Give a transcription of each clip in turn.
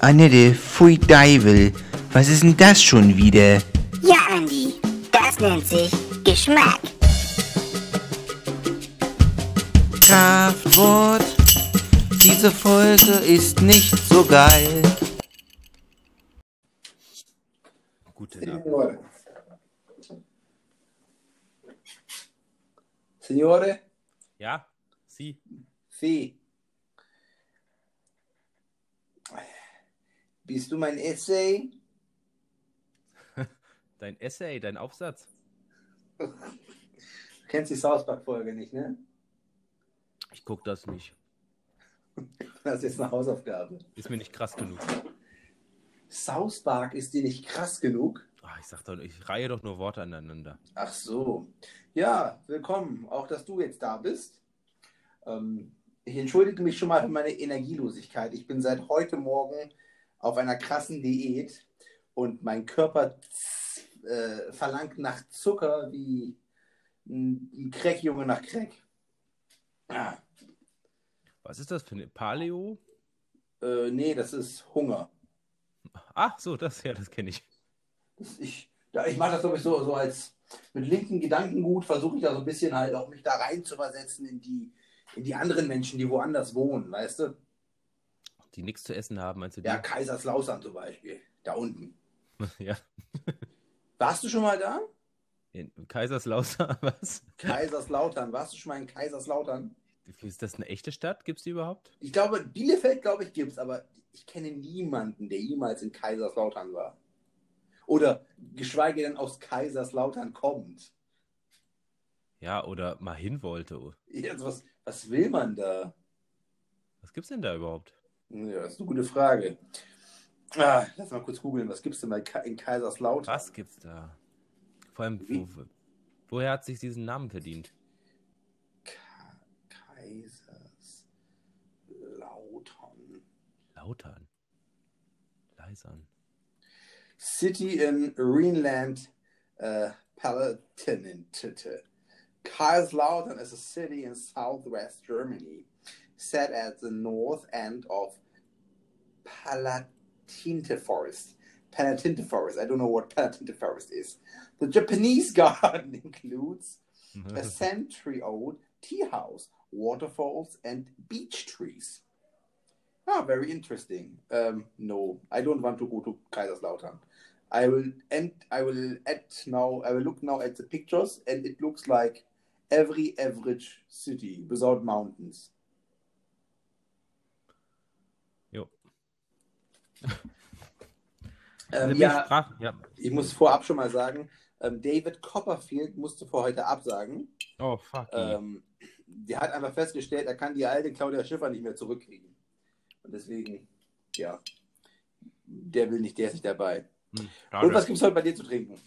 Annette, pfui Deivel. Was ist denn das schon wieder? Ja, Andi, das nennt sich Geschmack. Kraftwort. Diese Folge ist nicht so geil. Gute Nacht. Signore. Signore? Ja, Sie. Sì. Bist du mein Essay? Dein Essay, dein Aufsatz. Du kennst die South Park-Folge nicht, ne? Ich guck das nicht. Das ist jetzt eine Hausaufgabe. Ist mir nicht krass genug. South Park ist dir nicht krass genug? Ah, ich sag doch, ich reihe doch nur Worte aneinander. Ach so. Ja, willkommen. Auch, dass du jetzt da bist. Ähm, ich entschuldige mich schon mal für meine Energielosigkeit. Ich bin seit heute Morgen auf einer krassen Diät und mein Körper äh, verlangt nach Zucker wie ein ein Crackjunge nach Crack. Ah, Was ist das für eine Paleo? äh, nee, das ist Hunger. Ach so, das ja, das kenne ich. Das, ich ja, ich mache das glaube ich so, so als mit linken Gedankengut, versuche ich da so ein bisschen halt auch mich da rein zu versetzen in die, in die anderen Menschen, die woanders wohnen, weißt du? Die nichts zu essen haben, meinst du? Die? Ja, Kaiserslautern zum Beispiel, da unten. ja. Warst du schon mal da? In Kaiserslautern, was? Kaiserslautern, warst du schon mal in Kaiserslautern? Ist das eine echte Stadt? Gibt es die überhaupt? Ich glaube, Bielefeld, glaube ich, gibt's, aber ich kenne niemanden, der jemals in Kaiserslautern war. Oder geschweige denn aus Kaiserslautern kommt. Ja, oder mal hin wollte. Jetzt, was, was will man da? Was gibt's denn da überhaupt? Ja, das ist eine gute Frage. Ah, lass mal kurz googeln, was gibt's denn bei Ka in Kaiserslautern? Was gibt's da? Vor allem, wo, woher hat sich diesen Namen verdient? Ka Kaiserslautern. Lautern. Leisern. City in Rhineland, uh, Palatinate. Kaiserslautern is a city in southwest Germany, set at the north end of Palatinte Forest. Palatinte Forest. I don't know what Palatinte Forest is. The Japanese garden includes a century-old tea house, waterfalls, and beech trees. Ah, very interesting. Um, no, I don't want to go to Kaiserslautern. I will end. I will add now. I will look now at the pictures, and it looks like every average city without mountains. Ähm, ja, ja. ich muss vorab schon mal sagen, ähm, David Copperfield musste für heute absagen. Oh, fuck. Ähm, der hat einfach festgestellt, er kann die alte Claudia Schiffer nicht mehr zurückkriegen. Und deswegen, ja, der will nicht, der ist nicht dabei. Hm, Und was gibt es heute bei dir zu trinken?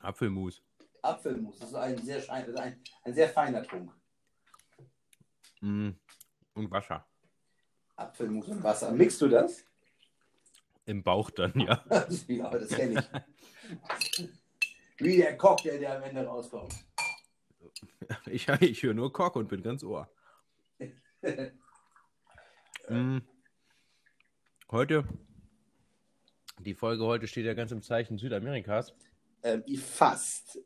Apfelmus. Apfelmus, das ist ein sehr, schein- ist ein, ein sehr feiner Trunk. Mm, Und Wasser. Apfelmus und Wasser. Mixst du das? Im Bauch dann, ja. ja, das kenne ich. Wie der Cocktail, der am Ende rauskommt. Ich, ich höre nur Kock und bin ganz Ohr. Mm. Heute, die Folge heute steht ja ganz im Zeichen Südamerikas. ähm, fast.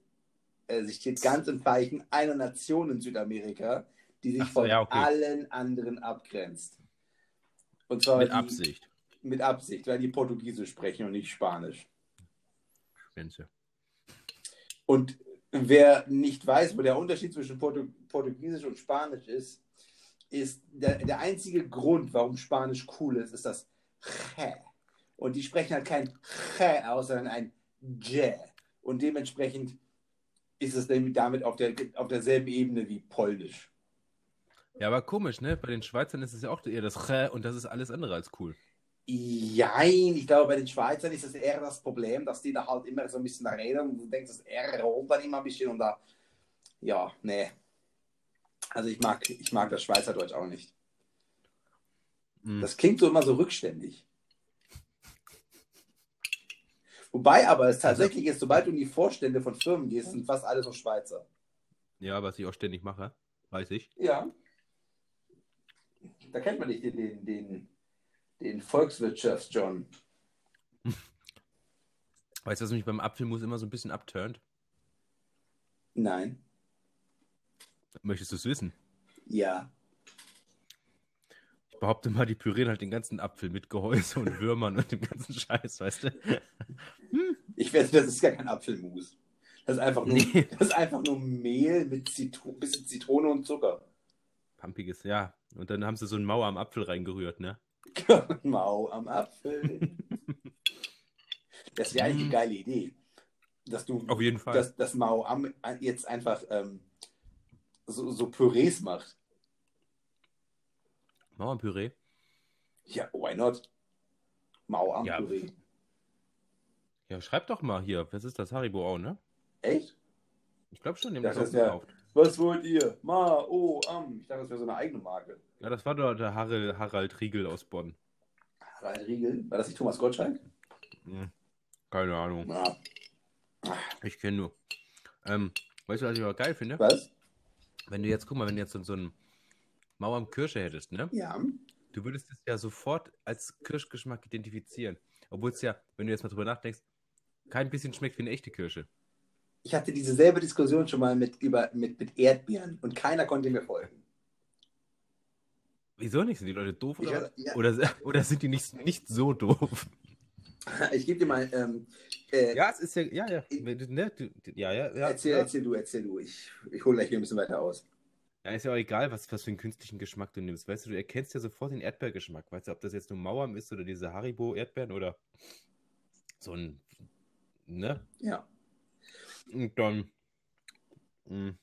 Äh, sie steht ganz im Zeichen einer Nation in Südamerika, die sich so, von ja, okay. allen anderen abgrenzt. Und zwar Mit die, Absicht. Mit Absicht, weil die Portugiesisch sprechen und nicht Spanisch. Spinze. Und wer nicht weiß, wo der Unterschied zwischen Portu Portugiesisch und Spanisch ist, ist der, der einzige Grund, warum Spanisch cool ist, ist das Ch. Und die sprechen halt kein Ch aus, sondern ein J. Und dementsprechend ist es damit auf, der, auf derselben Ebene wie Polnisch. Ja, aber komisch, ne? Bei den Schweizern ist es ja auch eher das Ch und das ist alles andere als cool. Jein, ich glaube, bei den Schweizern ist es eher das Problem, dass die da halt immer so ein bisschen da reden und du denkst, das R rollt dann immer ein bisschen und da, ja, nee. Also ich mag, ich mag das Schweizerdeutsch auch nicht. Mm. Das klingt so immer so rückständig. Wobei aber es tatsächlich ist, sobald du in die Vorstände von Firmen gehst, sind fast alle so Schweizer. Ja, was ich auch ständig mache, weiß ich. Ja. Da kennt man nicht den, den, den, den Volkswirtschafts-John. Weißt du, was mich beim Apfelmus immer so ein bisschen abturnt? Nein. Möchtest du es wissen? Ja. Ich behaupte mal, die pürieren halt den ganzen Apfel mit Gehäuse und Würmern und dem ganzen Scheiß, weißt du? Ich wette, das ist gar kein Apfelmus. Das ist einfach nur, Nee. das ist einfach nur Mehl mit Zitro bisschen Zitrone und Zucker. Pampiges, ja. Und dann haben sie so eine Mauer am Apfel reingerührt, ne? Mau am Apfel. Das wäre eigentlich eine geile Idee. Dass du Auf jeden Fall. dass, dass Mao am jetzt einfach ähm, so, so Pürees macht. Mauerpüree. Ja, why not? Mao am Ja. Püree. Ja, schreib doch mal hier. Was ist das? Haribo auch, ne? Echt? Ich glaube schon, dem Das das ist ja- gekauft. Was wollt ihr? Mao am. Ich dachte, das wäre so eine eigene Marke. Ja, das war doch der Harald, Harald Riegel aus Bonn. Harald Riegel. War das nicht Thomas Gottschalk? Hm. Keine Ahnung. Na, Ich kenne nur. Ähm, weißt du, was ich aber geil finde? was? Wenn du jetzt, guck mal, wenn du jetzt so, so einen Mauer am Kirsche hättest, ne? Ja. Du würdest es ja sofort als Kirschgeschmack identifizieren. Obwohl es ja, wenn du jetzt mal drüber nachdenkst, kein bisschen schmeckt wie eine echte Kirsche. Ich hatte dieselbe Diskussion schon mal mit, über, mit, mit Erdbeeren und keiner konnte mir folgen. Wieso nicht? Sind die Leute doof oder, was? ja. oder, oder sind die nicht, nicht so doof? Ich gebe dir mal. Ähm, äh, Ja, es ist ja, ja, ja. Ne? Du, ja, ja, ja. erzähl, ja. erzähl du, erzähl du. Ich, ich hole gleich hier ein bisschen weiter aus. Ja, ist ja auch egal, was, was für einen künstlichen Geschmack du nimmst. Weißt du, du erkennst ja sofort den Erdbeergeschmack. Weißt du, ob das jetzt nur Mauern ist oder diese Haribo-Erdbeeren oder so ein, ne? Ja. Und dann, mh,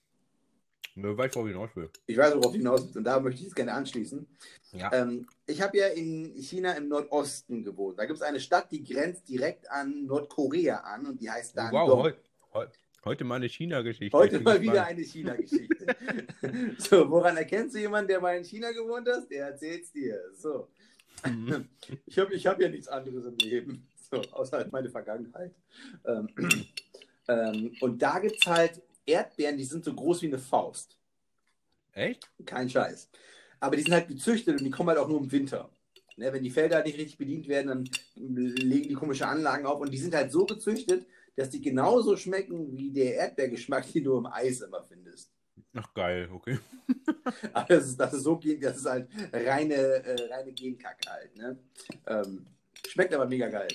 ne, weiß, worauf ich hinaus will. Ich weiß, worauf du hinaus willst und da möchte ich jetzt gerne anschließen. Ja. Ähm, ich habe ja in China im Nordosten gewohnt. Da gibt es eine Stadt, die grenzt direkt an Nordkorea an und die heißt dann wow, Dong. heu, heu, heute mal eine China-Geschichte. Heute Ich mal wieder eine China-Geschichte. so, woran erkennst du jemanden, der mal in China gewohnt hat? Der erzählt's dir. So. Mhm. Ich habe ich hab ja nichts anderes im Leben, so, außer halt meine Vergangenheit. Ähm, ähm, und da gibt es halt Erdbeeren, die sind so groß wie eine Faust. Echt? Kein Scheiß. Aber die sind halt gezüchtet und die kommen halt auch nur im Winter. Ne, wenn die Felder nicht richtig bedient werden, dann legen die komische Anlagen auf und die sind halt so gezüchtet, dass die genauso schmecken wie der Erdbeergeschmack, den du im Eis immer findest. Ach, geil, okay. Aber das ist, das ist so, gen- das ist halt reine, äh, reine Genkacke halt. Ne? Ähm, schmeckt aber mega geil.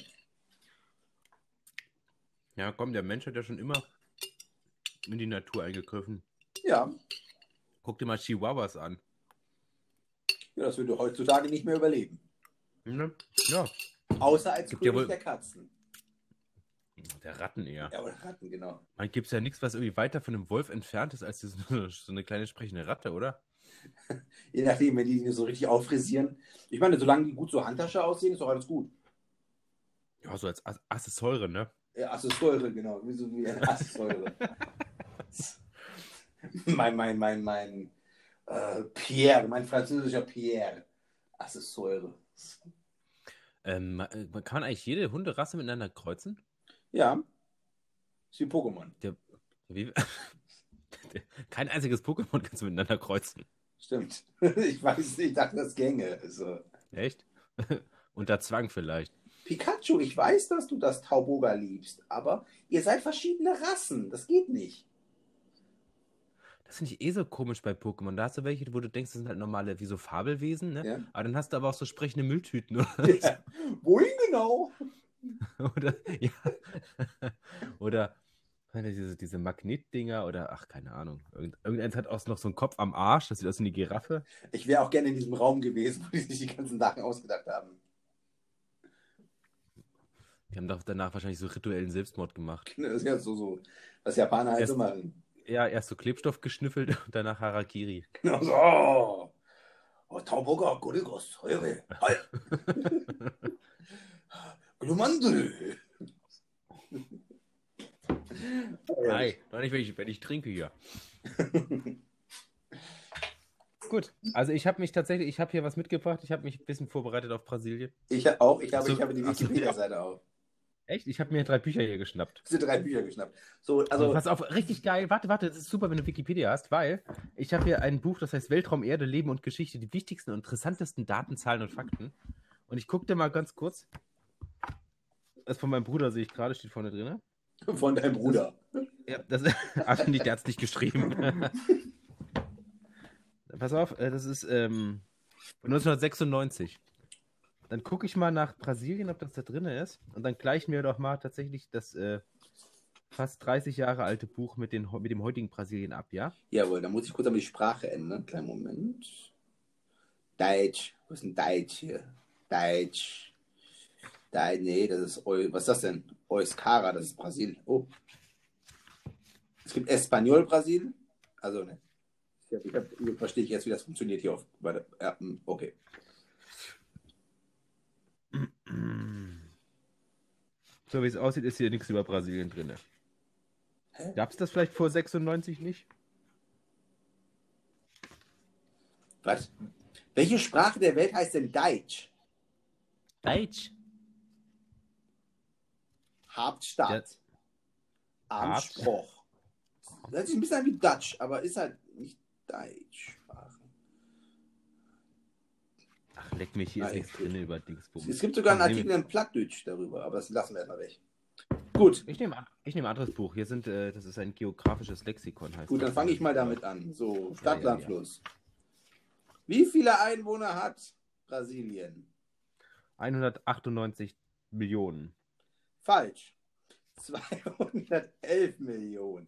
Ja, komm, der Mensch hat ja schon immer in die Natur eingegriffen. Ja, Guck dir mal Chihuahuas an. ja das würde heutzutage nicht mehr überleben. Ne? Ja, Außer als Gibt König wohl- der Katzen. der Ratten eher. Ja, oder Ratten, genau. Man gibt ja nichts, was irgendwie weiter von einem Wolf entfernt ist, als diese, so eine kleine sprechende Ratte, oder? Je nachdem, wenn die die so richtig auffrisieren. Ich meine, solange die gut so Handtasche aussehen, ist doch alles gut. Ja, so als Accessoire, ne? Ja, Accessoire, genau. Wie so wie Accessoire. mein, mein, mein, mein äh, Pierre, mein französischer Pierre. Accessoire. Ähm, äh, kann man eigentlich jede Hunderasse miteinander kreuzen? Ja. Ist wie Pokémon. Wie? Kein einziges Pokémon kannst du miteinander kreuzen. Stimmt. Ich weiß nicht, ich dachte, das gänge. Also. Echt? Unter Zwang vielleicht. Pikachu, ich weiß, dass du das Tauboga liebst, aber ihr seid verschiedene Rassen. Das geht nicht. Das finde ich eh so komisch bei Pokémon. Da hast du welche, wo du denkst, das sind halt normale, wie so Fabelwesen, ne? Ja. Aber dann hast du aber auch so sprechende Mülltüten. Oder, Ja. Wohin genau? oder ja. Oder diese, diese Magnetdinger oder ach, keine Ahnung. Irgend, irgendeins hat auch noch so einen Kopf am Arsch, das sieht aus wie eine Giraffe. Ich wäre auch gerne in diesem Raum gewesen, wo die sich die ganzen Sachen ausgedacht haben. Die haben doch danach wahrscheinlich so rituellen Selbstmord gemacht. Das ist ja so, so was Japaner halt so machen. Ja, erst so Klebstoff geschnüffelt und danach Harakiri. Genau so. Oh, oh Tauboga, Gorigos, Heure. Glumandel. Nein, doch nicht, wenn ich, wenn ich trinke hier. Gut, also ich habe mich tatsächlich, ich habe hier was mitgebracht. Ich habe mich ein bisschen vorbereitet auf Brasilien. Ich auch, ich habe, so, ich habe die ach so, Wikipedia-Seite auf. Echt? Ich habe mir drei Bücher hier geschnappt. Es sind drei Bücher geschnappt. So, Also, also, pass auf, richtig geil. Warte, warte, das ist super, wenn du Wikipedia hast, weil ich habe hier ein Buch, das heißt Weltraum, Erde, Leben und Geschichte, die wichtigsten und interessantesten Daten, Zahlen und Fakten. Und ich gucke dir mal ganz kurz. Das von meinem Bruder sehe ich gerade, steht vorne drin. Von deinem Bruder. Ja, das nicht, der hat es nicht geschrieben. Pass auf, äh, das ist ähm, von 1996. Dann gucke ich mal nach Brasilien, ob das da drin ist. Und dann gleichen wir doch mal tatsächlich das äh, fast 30 Jahre alte Buch mit, den, mit dem heutigen Brasilien ab, ja? Jawohl, dann muss ich kurz aber die Sprache ändern. Kleinen Moment. Deutsch. Wo ist denn Deutsch hier? Deutsch. Deutsch. Nee, das ist. Was ist das denn? Euskara, das ist Brasil. Oh. Es gibt Espanol Brasil. Also, ne. Ich, hab, ich, hab, ich verstehe jetzt, wie das funktioniert hier auf. Warte, ja, hm, okay. So wie es aussieht, ist hier nichts über Brasilien drin. Gab es das vielleicht vor 96 nicht? Was? Welche Sprache der Welt heißt denn Deutsch? Deutsch. Hauptstadt. Ja. Anspruch. Das hört sich ein bisschen an wie Dutch, aber ist halt nicht Deutsch. Ach, leck mich, hier ist nichts drin über Dingsbums. Es gibt sogar einen Artikel in Plattdeutsch darüber, aber das lassen wir erstmal weg. Gut, Ich nehme ich nehm ein anderes Buch. Hier sind, äh, das ist ein geografisches Lexikon, heißt gut, das. dann fange ich mal damit an. So, Stadt, Ja, ja, ja. Wie viele Einwohner hat Brasilien? 198 Millionen. Falsch. 211 Millionen.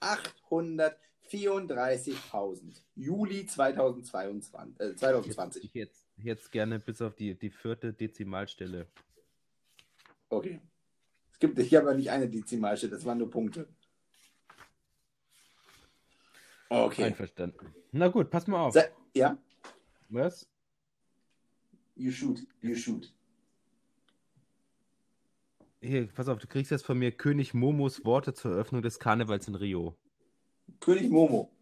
834.000. Juli 2022, äh, 2020. Ich jetzt, jetzt gerne bis auf die, die vierte Dezimalstelle. Okay. Es gibt hier aber nicht eine Dezimalstelle, das waren nur Punkte. Okay. Einverstanden. Na gut, pass mal auf. Se ja, Was? you shoot, you shoot. Hier, pass auf, du kriegst jetzt von mir König Momos Worte zur Eröffnung des Karnevals in Rio. König Momo.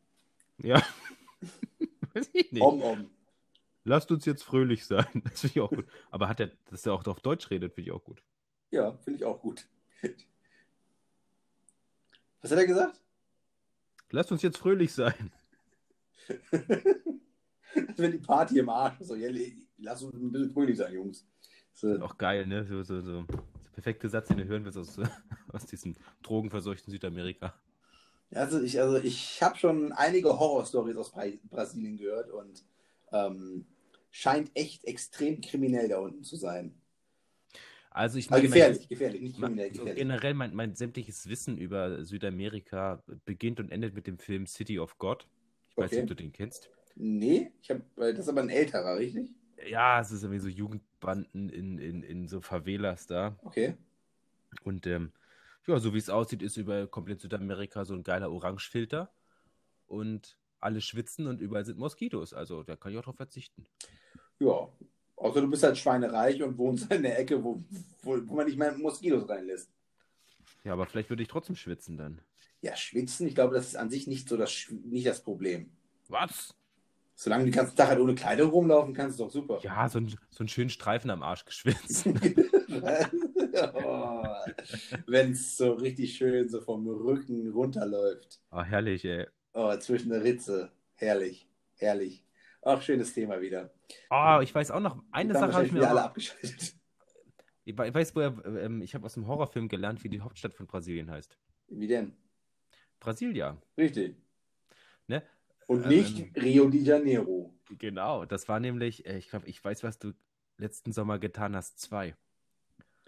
Ja. Weiß ich nicht. Om Om. Lasst uns jetzt fröhlich sein. Das finde ich auch gut. Aber hat er, dass er auch auf Deutsch redet, finde ich auch gut. Ja, finde ich auch gut. Was hat er gesagt? Lasst uns jetzt fröhlich sein. Das wäre die Party im Arsch. So, ja, lass uns ein bisschen fröhlich sein, Jungs. So, Auch geil, ne? So, so, so. Der perfekte Satz, den du hören willst aus, aus diesem drogenverseuchten Südamerika. Also ich, also ich habe schon einige Horrorstories aus Bra Brasilien gehört und ähm, scheint echt extrem kriminell da unten zu sein. Also ich Also meine, gefährlich, gefährlich, nicht mein, kriminell, gefährlich. generell mein, mein sämtliches Wissen über Südamerika beginnt und endet mit dem Film City of God. Ich weiß Okay. nicht, ob du den kennst. Nee, ich hab, das ist aber ein älterer, richtig? Ja, es ist irgendwie so Jugendbanden in, in, in so Favelas da. Okay. Und ähm, ja, so wie es aussieht, ist über komplett Südamerika so ein geiler Orangefilter. Und alle schwitzen und überall sind Moskitos. Also da kann ich auch drauf verzichten. Ja. Außer du bist halt schweinereich und wohnst in der Ecke, wo, wo, wo man nicht mehr Moskitos reinlässt. Ja, aber vielleicht würde ich trotzdem schwitzen dann. Ja, schwitzen, ich glaube, das ist an sich nicht so das, nicht das Problem. Was? Solange du den ganzen Tag halt ohne Kleidung rumlaufen kannst, ist doch super. Ja, so, ein, so einen schönen Streifen am Arsch geschwitzt. oh, Wenn es so richtig schön so vom Rücken runterläuft. Oh, herrlich, ey. Oh, zwischen der Ritze. Herrlich, herrlich. Ach, schönes Thema wieder. Oh, ich weiß auch noch, eine Sache habe ich mir alle auch, abgeschaltet. ich we- weiß, woher, ähm, ich habe aus dem Horrorfilm gelernt, wie die Hauptstadt von Brasilien heißt. Wie denn? Brasilia. Richtig. Ne? Und Ähm, nicht Rio de Janeiro. Genau, das war nämlich, äh, ich glaube, ich weiß, was du letzten Sommer getan hast, zwei.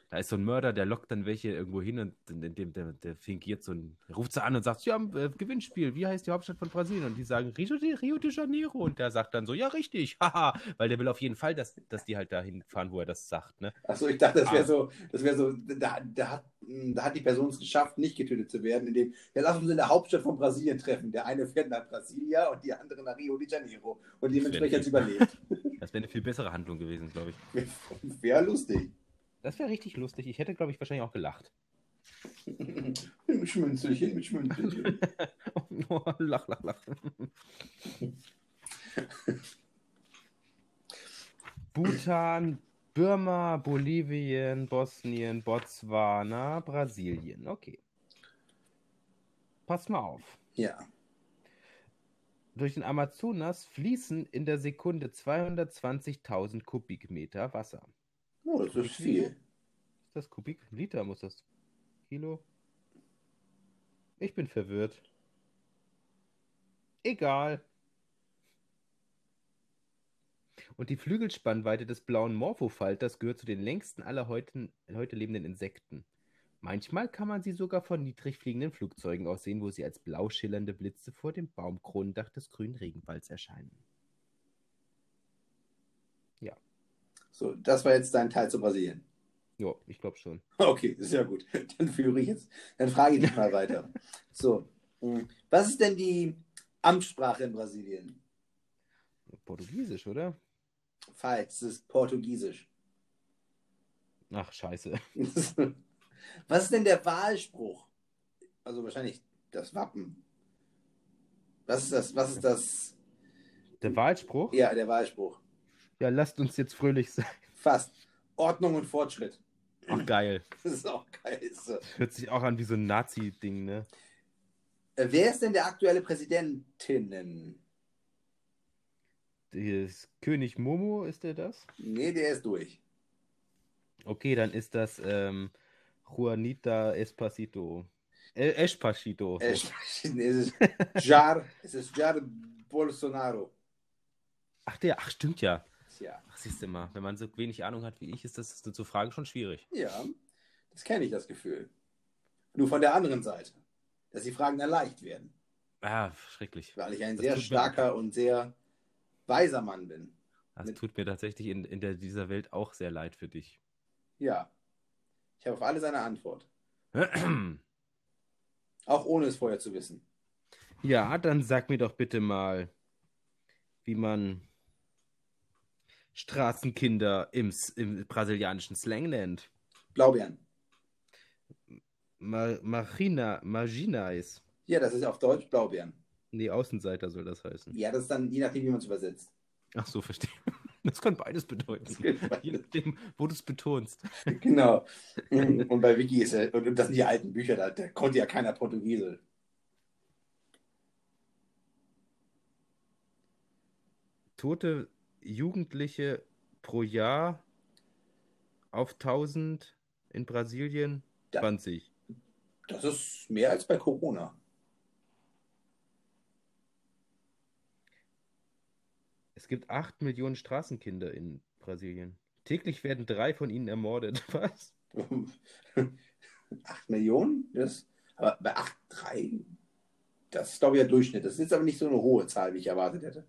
Da ist so ein Mörder, der lockt dann welche irgendwo hin und in dem, der, der fingiert so ein, ruft sie an und sagt, ja, äh, Gewinnspiel, wie heißt die Hauptstadt von Brasilien? Und die sagen, Rio de, Rio de Janeiro. Und der sagt dann so, ja, richtig, haha, weil der will auf jeden Fall, dass, dass die halt dahin fahren, wo er das sagt, ne? Achso, ich dachte, das wäre Ah. so, das wäre so, da, da, hat, da hat die Person es geschafft, nicht getötet zu werden, indem, ja, lass uns in der Hauptstadt von Brasilien treffen. Der eine fährt nach Brasilia und die andere nach Rio de Janeiro. Und dementsprechend hat es überlebt. Das wäre eine viel bessere Handlung gewesen, glaube ich. Wäre lustig. Das wäre richtig lustig. Ich hätte, glaube ich, wahrscheinlich auch gelacht. Schmünzelchen, mit Schmünzelchen. lach, lach, lach. Bhutan, Burma, Bolivien, Bosnien, Botswana, Brasilien. Okay. Pass mal auf. Ja. Durch den Amazonas fließen in der Sekunde 220.000 Kubikmeter Wasser. Oh, das ist viel. Ist das Kubik? Liter muss das. Kilo? Ich bin verwirrt. Egal. Und die Flügelspannweite des blauen Morphofalters gehört zu den längsten aller heute, heute lebenden Insekten. Manchmal kann man sie sogar von niedrig fliegenden Flugzeugen aus sehen, wo sie als blau schillernde Blitze vor dem Baumkronendach des grünen Regenwalds erscheinen. So, das war jetzt dein Teil zu Brasilien. Ja, ich glaube schon. Okay, sehr gut. Dann führe ich jetzt, dann frage ich dich mal weiter. So, mh, was ist denn die Amtssprache in Brasilien? Portugiesisch, oder? Falsch, es ist Portugiesisch. Ach, scheiße. Was ist denn der Wahlspruch? Also wahrscheinlich das Wappen. Was ist das? Was ist das? Der Wahlspruch? Ja, der Wahlspruch. Ja, lasst uns jetzt fröhlich sein. Fast. Ordnung und Fortschritt. Ach, geil. Das ist auch geil. So. Hört sich auch an wie so ein Nazi-Ding, ne? Äh, Wer ist denn der aktuelle Präsidentinnen? Das König Momo, ist der das? Nee, der ist durch. Okay, dann ist das ähm, Juanita Espacito. Äh, Espacito. Äh, es ist Jair, es ist Jair Bolsonaro. Ach, der, ach, stimmt ja. Tja, Ach, siehst du mal, wenn man so wenig Ahnung hat wie ich, ist das zu fragen schon schwierig. ja, das kenne ich, das Gefühl. Nur von der anderen Seite, dass die Fragen dann leicht werden, Ah, schrecklich. weil ich ein Das sehr starker und sehr weiser Mann bin. Das Mit- tut mir tatsächlich in, in der, dieser Welt auch sehr leid für dich. Ja, ich habe auf alles eine Antwort, auch ohne es vorher zu wissen. Ja, dann sag mir doch bitte mal, wie man Straßenkinder im, im brasilianischen Slang nennt. Blaubeeren. Ma Marina, Marginais. Ja, das ist auf Deutsch Blaubeeren. Nee, Außenseiter soll das heißen. Ja, das ist dann je nachdem, wie man es übersetzt. Ach so, verstehe. Das kann beides bedeuten. Je nachdem, wo du es betonst. genau. Und bei Wiki ist er, und das sind die alten Bücher, da, da konnte ja keiner Portugiesisch. Tote Jugendliche pro Jahr auf 1000 in Brasilien Ja. 20. Das ist mehr als bei Corona. Es gibt 8 Millionen Straßenkinder in Brasilien. Täglich werden drei von ihnen ermordet. Was? 8 Millionen? Das, aber bei 8,3, das ist, glaube ich, der Durchschnitt. Das ist jetzt aber nicht so eine hohe Zahl, wie ich erwartet hätte.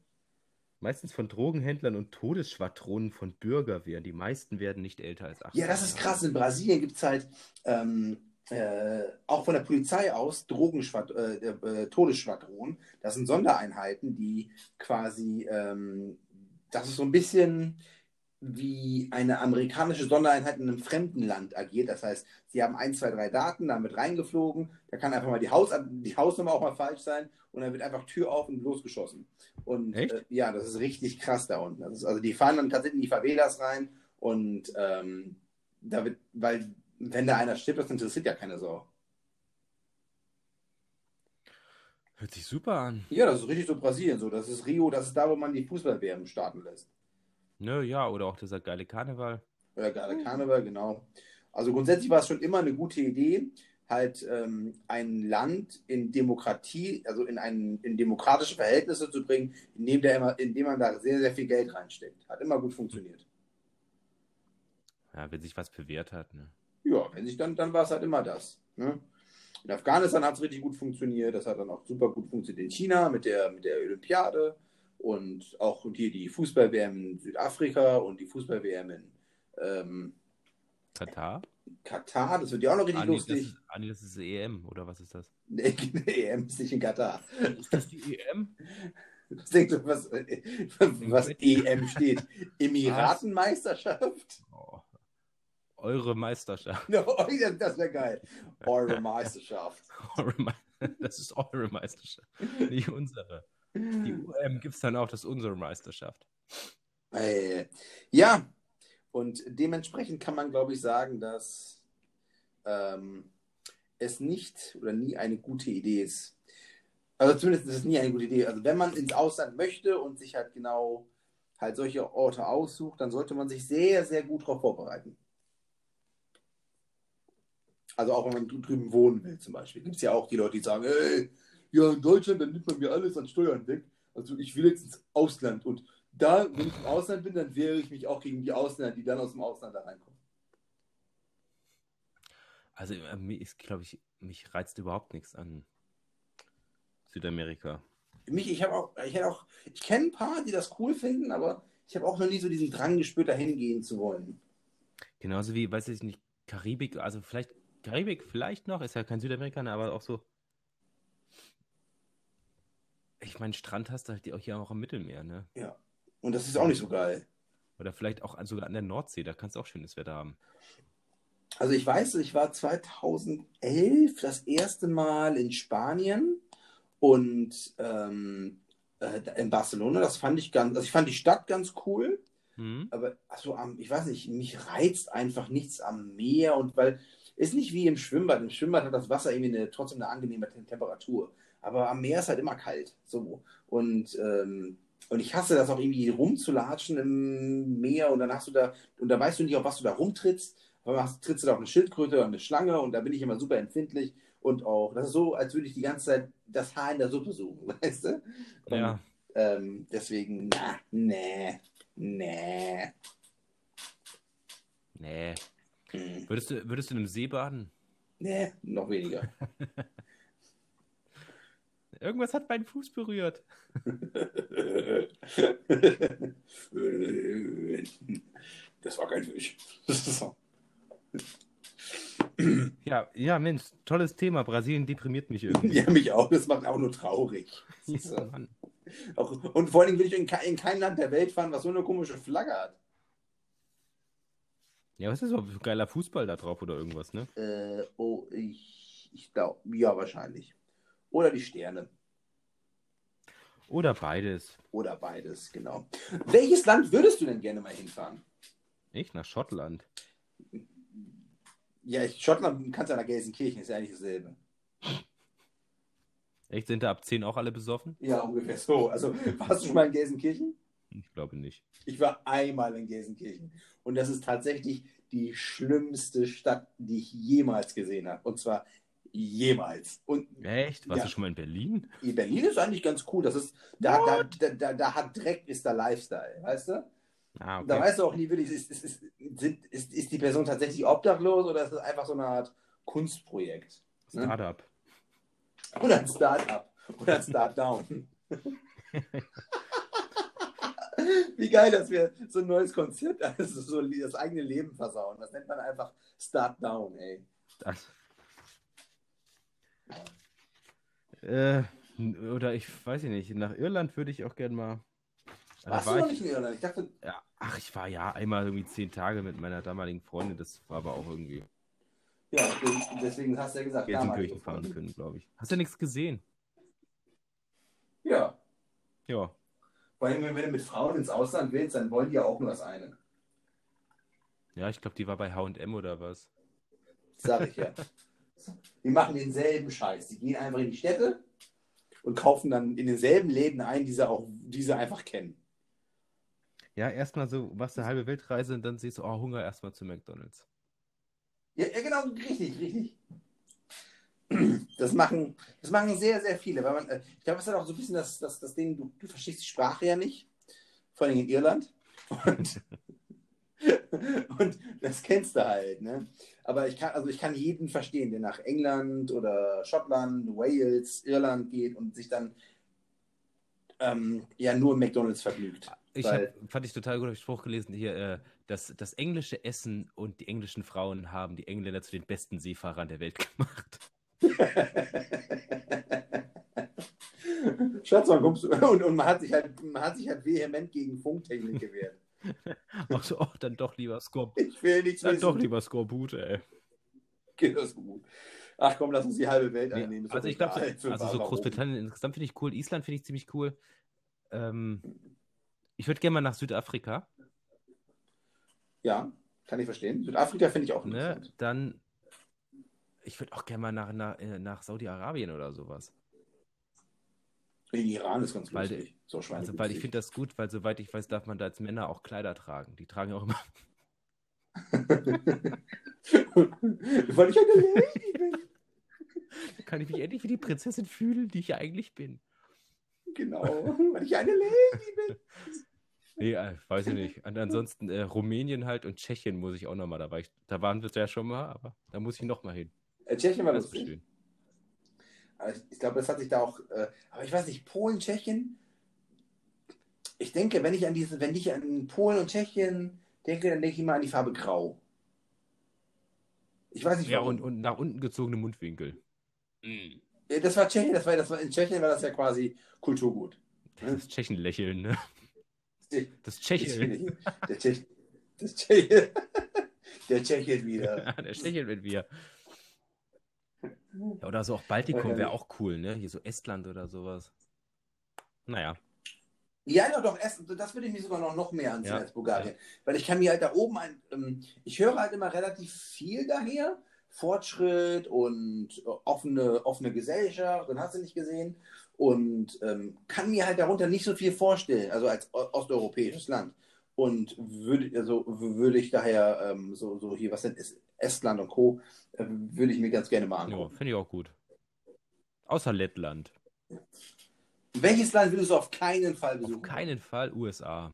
Meistens von Drogenhändlern und Todesschwadronen von Bürgerwehren. Die meisten werden nicht älter als 18 Ja, das ist krass. In Brasilien gibt es halt ähm, äh, auch von der Polizei aus Drogenschwad äh, äh, Todesschwadronen. Das sind Sondereinheiten, die quasi, ähm, das ist so ein bisschen wie eine amerikanische Sondereinheit in einem fremden Land agiert. Das heißt, sie haben ein, zwei, drei Daten, wird reingeflogen, da kann einfach mal die, Haus die Hausnummer auch mal falsch sein und dann wird einfach Tür auf und losgeschossen. Und? Äh, ja, das ist richtig krass da unten. Das ist, also die fahren dann tatsächlich in die Favelas rein und ähm, da wird, weil wenn da einer stirbt, das interessiert ja keine Sau. Hört sich super an. Ja, das ist richtig so Brasilien so. Das ist Rio, das ist da, wo man die Fußball-WM starten lässt. Ne, ja, oder auch dieser geile Karneval. Oder gerade Karneval, genau. Also grundsätzlich war es schon immer eine gute Idee, halt ähm, ein Land in Demokratie, also in, ein, in demokratische Verhältnisse zu bringen, indem, der immer, indem man da sehr, sehr viel Geld reinsteckt. Hat immer gut funktioniert. Ja, wenn sich was bewährt hat. Ne? Ja, wenn sich dann, dann war es halt immer das. Ne? In Afghanistan hat es richtig gut funktioniert, das hat dann auch super gut funktioniert in China mit der, mit der Olympiade und auch hier die Fußball-WM in Südafrika und die Fußball-WM in ähm, Katar? Katar, das wird ja auch noch richtig Ah, nee, das lustig. ist, ah, nee, das ist EM, oder was ist das? Nee, EM ist nicht in Katar. Ist das die EM? Was denkst du, was, was EM steht? Emiratenmeisterschaft? Oh. Eure Meisterschaft. No, das wäre geil. Eure Meisterschaft. Das ist eure Meisterschaft, nicht unsere. Die UM gibt es dann auch, das unsere Meisterschaft. Äh, ja, und dementsprechend kann man, glaube ich, sagen, dass ähm, es nicht oder nie eine gute Idee ist. Also zumindest ist es nie eine gute Idee. Also wenn man ins Ausland möchte und sich halt genau halt solche Orte aussucht, dann sollte man sich sehr, sehr gut darauf vorbereiten. Also auch wenn man drüben wohnen will zum Beispiel. Gibt es ja auch die Leute, die sagen, ey, ja, in Deutschland, dann nimmt man mir alles an Steuern weg. Also ich will jetzt ins Ausland. Und da, wenn ich im Ausland bin, dann wehre ich mich auch gegen die Ausländer, die dann aus dem Ausland da reinkommen. Also äh, mir ist, glaube ich, mich reizt überhaupt nichts an Südamerika. Mich, ich habe auch, ich hätte auch, ich kenne ein paar, die das cool finden, aber ich habe auch noch nie so diesen Drang gespürt, dahin gehen zu wollen. Genauso wie, weiß ich nicht, Karibik, also vielleicht, Karibik vielleicht noch, ist ja kein Südamerikaner, aber auch so. Ich meine, Strand hast du halt auch hier auch am Mittelmeer, ne? Ja. Und das ist auch nicht so geil. Oder vielleicht auch sogar an der Nordsee, da kannst du auch schönes Wetter haben. Also ich weiß, ich war 2011 das erste Mal in Spanien und ähm, äh, in Barcelona. Das fand ich ganz, also ich fand die Stadt ganz cool. Mhm. Aber also am, ich weiß nicht, mich reizt einfach nichts am Meer und weil ist nicht wie im Schwimmbad. Im Schwimmbad hat das Wasser irgendwie eine, trotzdem eine angenehme Temperatur. Aber am Meer ist halt immer kalt. So. Und, ähm, und ich hasse das auch irgendwie rumzulatschen im Meer und dann hast du da, und da weißt du nicht, auf was du da rumtrittst. Aber hast, trittst du da auf eine Schildkröte oder eine Schlange und da bin ich immer super empfindlich. Und auch, das ist so, als würde ich die ganze Zeit das Haar in der Suppe suchen, weißt du? Und, Ja. Ähm, deswegen, na, nee, nee. Nee. Hm. Würdest du, würdest du in einem See baden? Nee, noch weniger. Irgendwas hat meinen Fuß berührt. Das war kein Fisch. Ja, ja, Mensch, tolles Thema. Brasilien deprimiert mich irgendwie. Ja, mich auch. Das macht auch nur traurig. Ja, Mann. Auch, und vor allem will ich in, in kein Land der Welt fahren, was so eine komische Flagge hat. ja, was ist so ein geiler Fußball da drauf oder irgendwas, ne? Äh, oh, ich, ich glaube, ja, wahrscheinlich. Oder die Sterne. Oder beides. Oder beides, genau. Welches Land würdest du denn gerne mal hinfahren? Ich nach Schottland. Ja, ich, Schottland kannst ja nach Gelsenkirchen, ist ja eigentlich dasselbe. Echt, sind da ab 10 auch alle besoffen? Ja, ungefähr so. Also, warst du schon mal in Gelsenkirchen? Ich glaube nicht. Ich war einmal in Gelsenkirchen. Und das ist tatsächlich die schlimmste Stadt, die ich jemals gesehen habe. Und zwar jemals. Und Echt? Warst Ja. du schon mal in Berlin? Berlin ist eigentlich ganz cool. Das ist, da, da, da, da, da hat Dreck ist der Lifestyle, weißt du? Ah, Da okay. weißt du auch nie wirklich, ist, ist, ist, sind, ist, ist die Person tatsächlich obdachlos oder ist das einfach so eine Art Kunstprojekt? ne? Startup. Oder ein Start-up. Oder ein Start-down. Wie geil, dass wir so ein neues Konzept, also so das eigene Leben versauen. Das nennt man einfach Start-down, ey. Das. Äh, oder ich weiß ich nicht. Nach Irland würde ich auch gern mal. Warst du war noch ich, nicht in Irland? Ich dachte, ja, ach, ich war ja einmal irgendwie zehn Tage mit meiner damaligen Freundin. Das war aber auch irgendwie ja, deswegen hast du ja gesagt, Gelsenkirchen damals. fahren können, glaube ich. Hast du nichts gesehen? Ja, Ja. weil wenn du mit Frauen ins Ausland willst, dann wollen die ja auch nur das eine. Ja, ich glaube, die war bei HM oder was. Sag ich ja. Die machen denselben Scheiß. Die gehen einfach in die Städte und kaufen dann in denselben Läden ein, die sie auch, die sie einfach kennen. Ja, erstmal so, machst eine halbe Weltreise und dann siehst du, oh, Hunger erstmal zu McDonalds. Ja, ja, genau, richtig, richtig. Das machen, das machen sehr, sehr viele. Weil man, äh, ich glaube, es hat auch so ein bisschen das, das, das Ding, du, du verstehst die Sprache ja nicht. Vor allem in Irland. Und, und das kennst du halt, ne? Aber ich kann, also ich kann jeden verstehen, der nach England oder Schottland, Wales, Irland geht und sich dann ähm, ja nur McDonalds vergnügt. Ich Weil- hab, fand ich total gut, hab ich Spruch gelesen hier, äh, dass das englische Essen und die englischen Frauen haben die Engländer zu den besten Seefahrern der Welt gemacht. Schatz, kommst du? Und, und man, hat sich halt, man hat sich halt vehement gegen Funktechnik gewehrt. Auch so, oh, dann doch lieber Scorp. Ich will nichts Dann wissen. doch lieber Skorbut, ey. Geht das gut. Ach komm, lass uns die halbe Welt Nee, einnehmen. Ist also ich glaube, also so? Großbritannien insgesamt finde ich cool. Island finde ich ziemlich cool. Ähm, ich würde gerne mal nach Südafrika. Ja, kann ich verstehen. Südafrika finde ich auch Ne? Dann, ich würde auch gerne mal nach, nach, äh, nach Saudi-Arabien oder sowas. In Iran ist ganz Weil lustig. So Also, weil ich finde das gut, weil soweit ich weiß, darf man da als Männer auch Kleider tragen. Die tragen auch immer. Weil ich eine Lady bin. Da kann ich mich endlich wie die Prinzessin fühlen, die ich ja eigentlich bin. Genau. Weil ich eine Lady bin. Nee, äh, weiß ich nicht. Und ansonsten äh, Rumänien halt und Tschechien muss ich auch nochmal. Da, war ich, da waren wir ja schon mal, aber da muss ich nochmal hin. Äh, Tschechien war Das schön. Aber ich, ich glaube, das hat sich da auch. Äh, aber ich weiß nicht, Polen, Tschechien. Ich denke, wenn ich an diese, wenn ich an Polen und Tschechien denke, dann denke ich immer an die Farbe Grau. Ich weiß nicht, Ja, warum. und, und nach unten gezogene Mundwinkel. Äh, Das war Tschechien, das war, das war in Tschechien war das ja quasi Kulturgut. Das Tschechenlächeln, ne? Das Tschecheln. Der Tschech, das der Tscheche wieder. Der Tschechel mit mir. Ja, oder so auch Baltikum wäre auch cool, ne? Hier so Estland oder sowas. Naja. Ja, ja, doch, erst, das würde ich mir sogar noch, noch mehr ansehen Ja. als Bulgarien. Weil ich kann mir halt da oben ein, ähm, ich höre halt immer relativ viel daher. Fortschritt und äh, offene, offene Gesellschaft, und hast du nicht gesehen. Und ähm, kann mir halt darunter nicht so viel vorstellen, also als osteuropäisches Land. Und würde, also würde ich daher ähm, so, so hier, was denn ist, Estland und Co., äh, würde ich mir ganz gerne mal Ja, angucken. finde ich auch gut. Außer Lettland. Welches Land würdest du auf keinen Fall Auf besuchen? keinen Fall USA.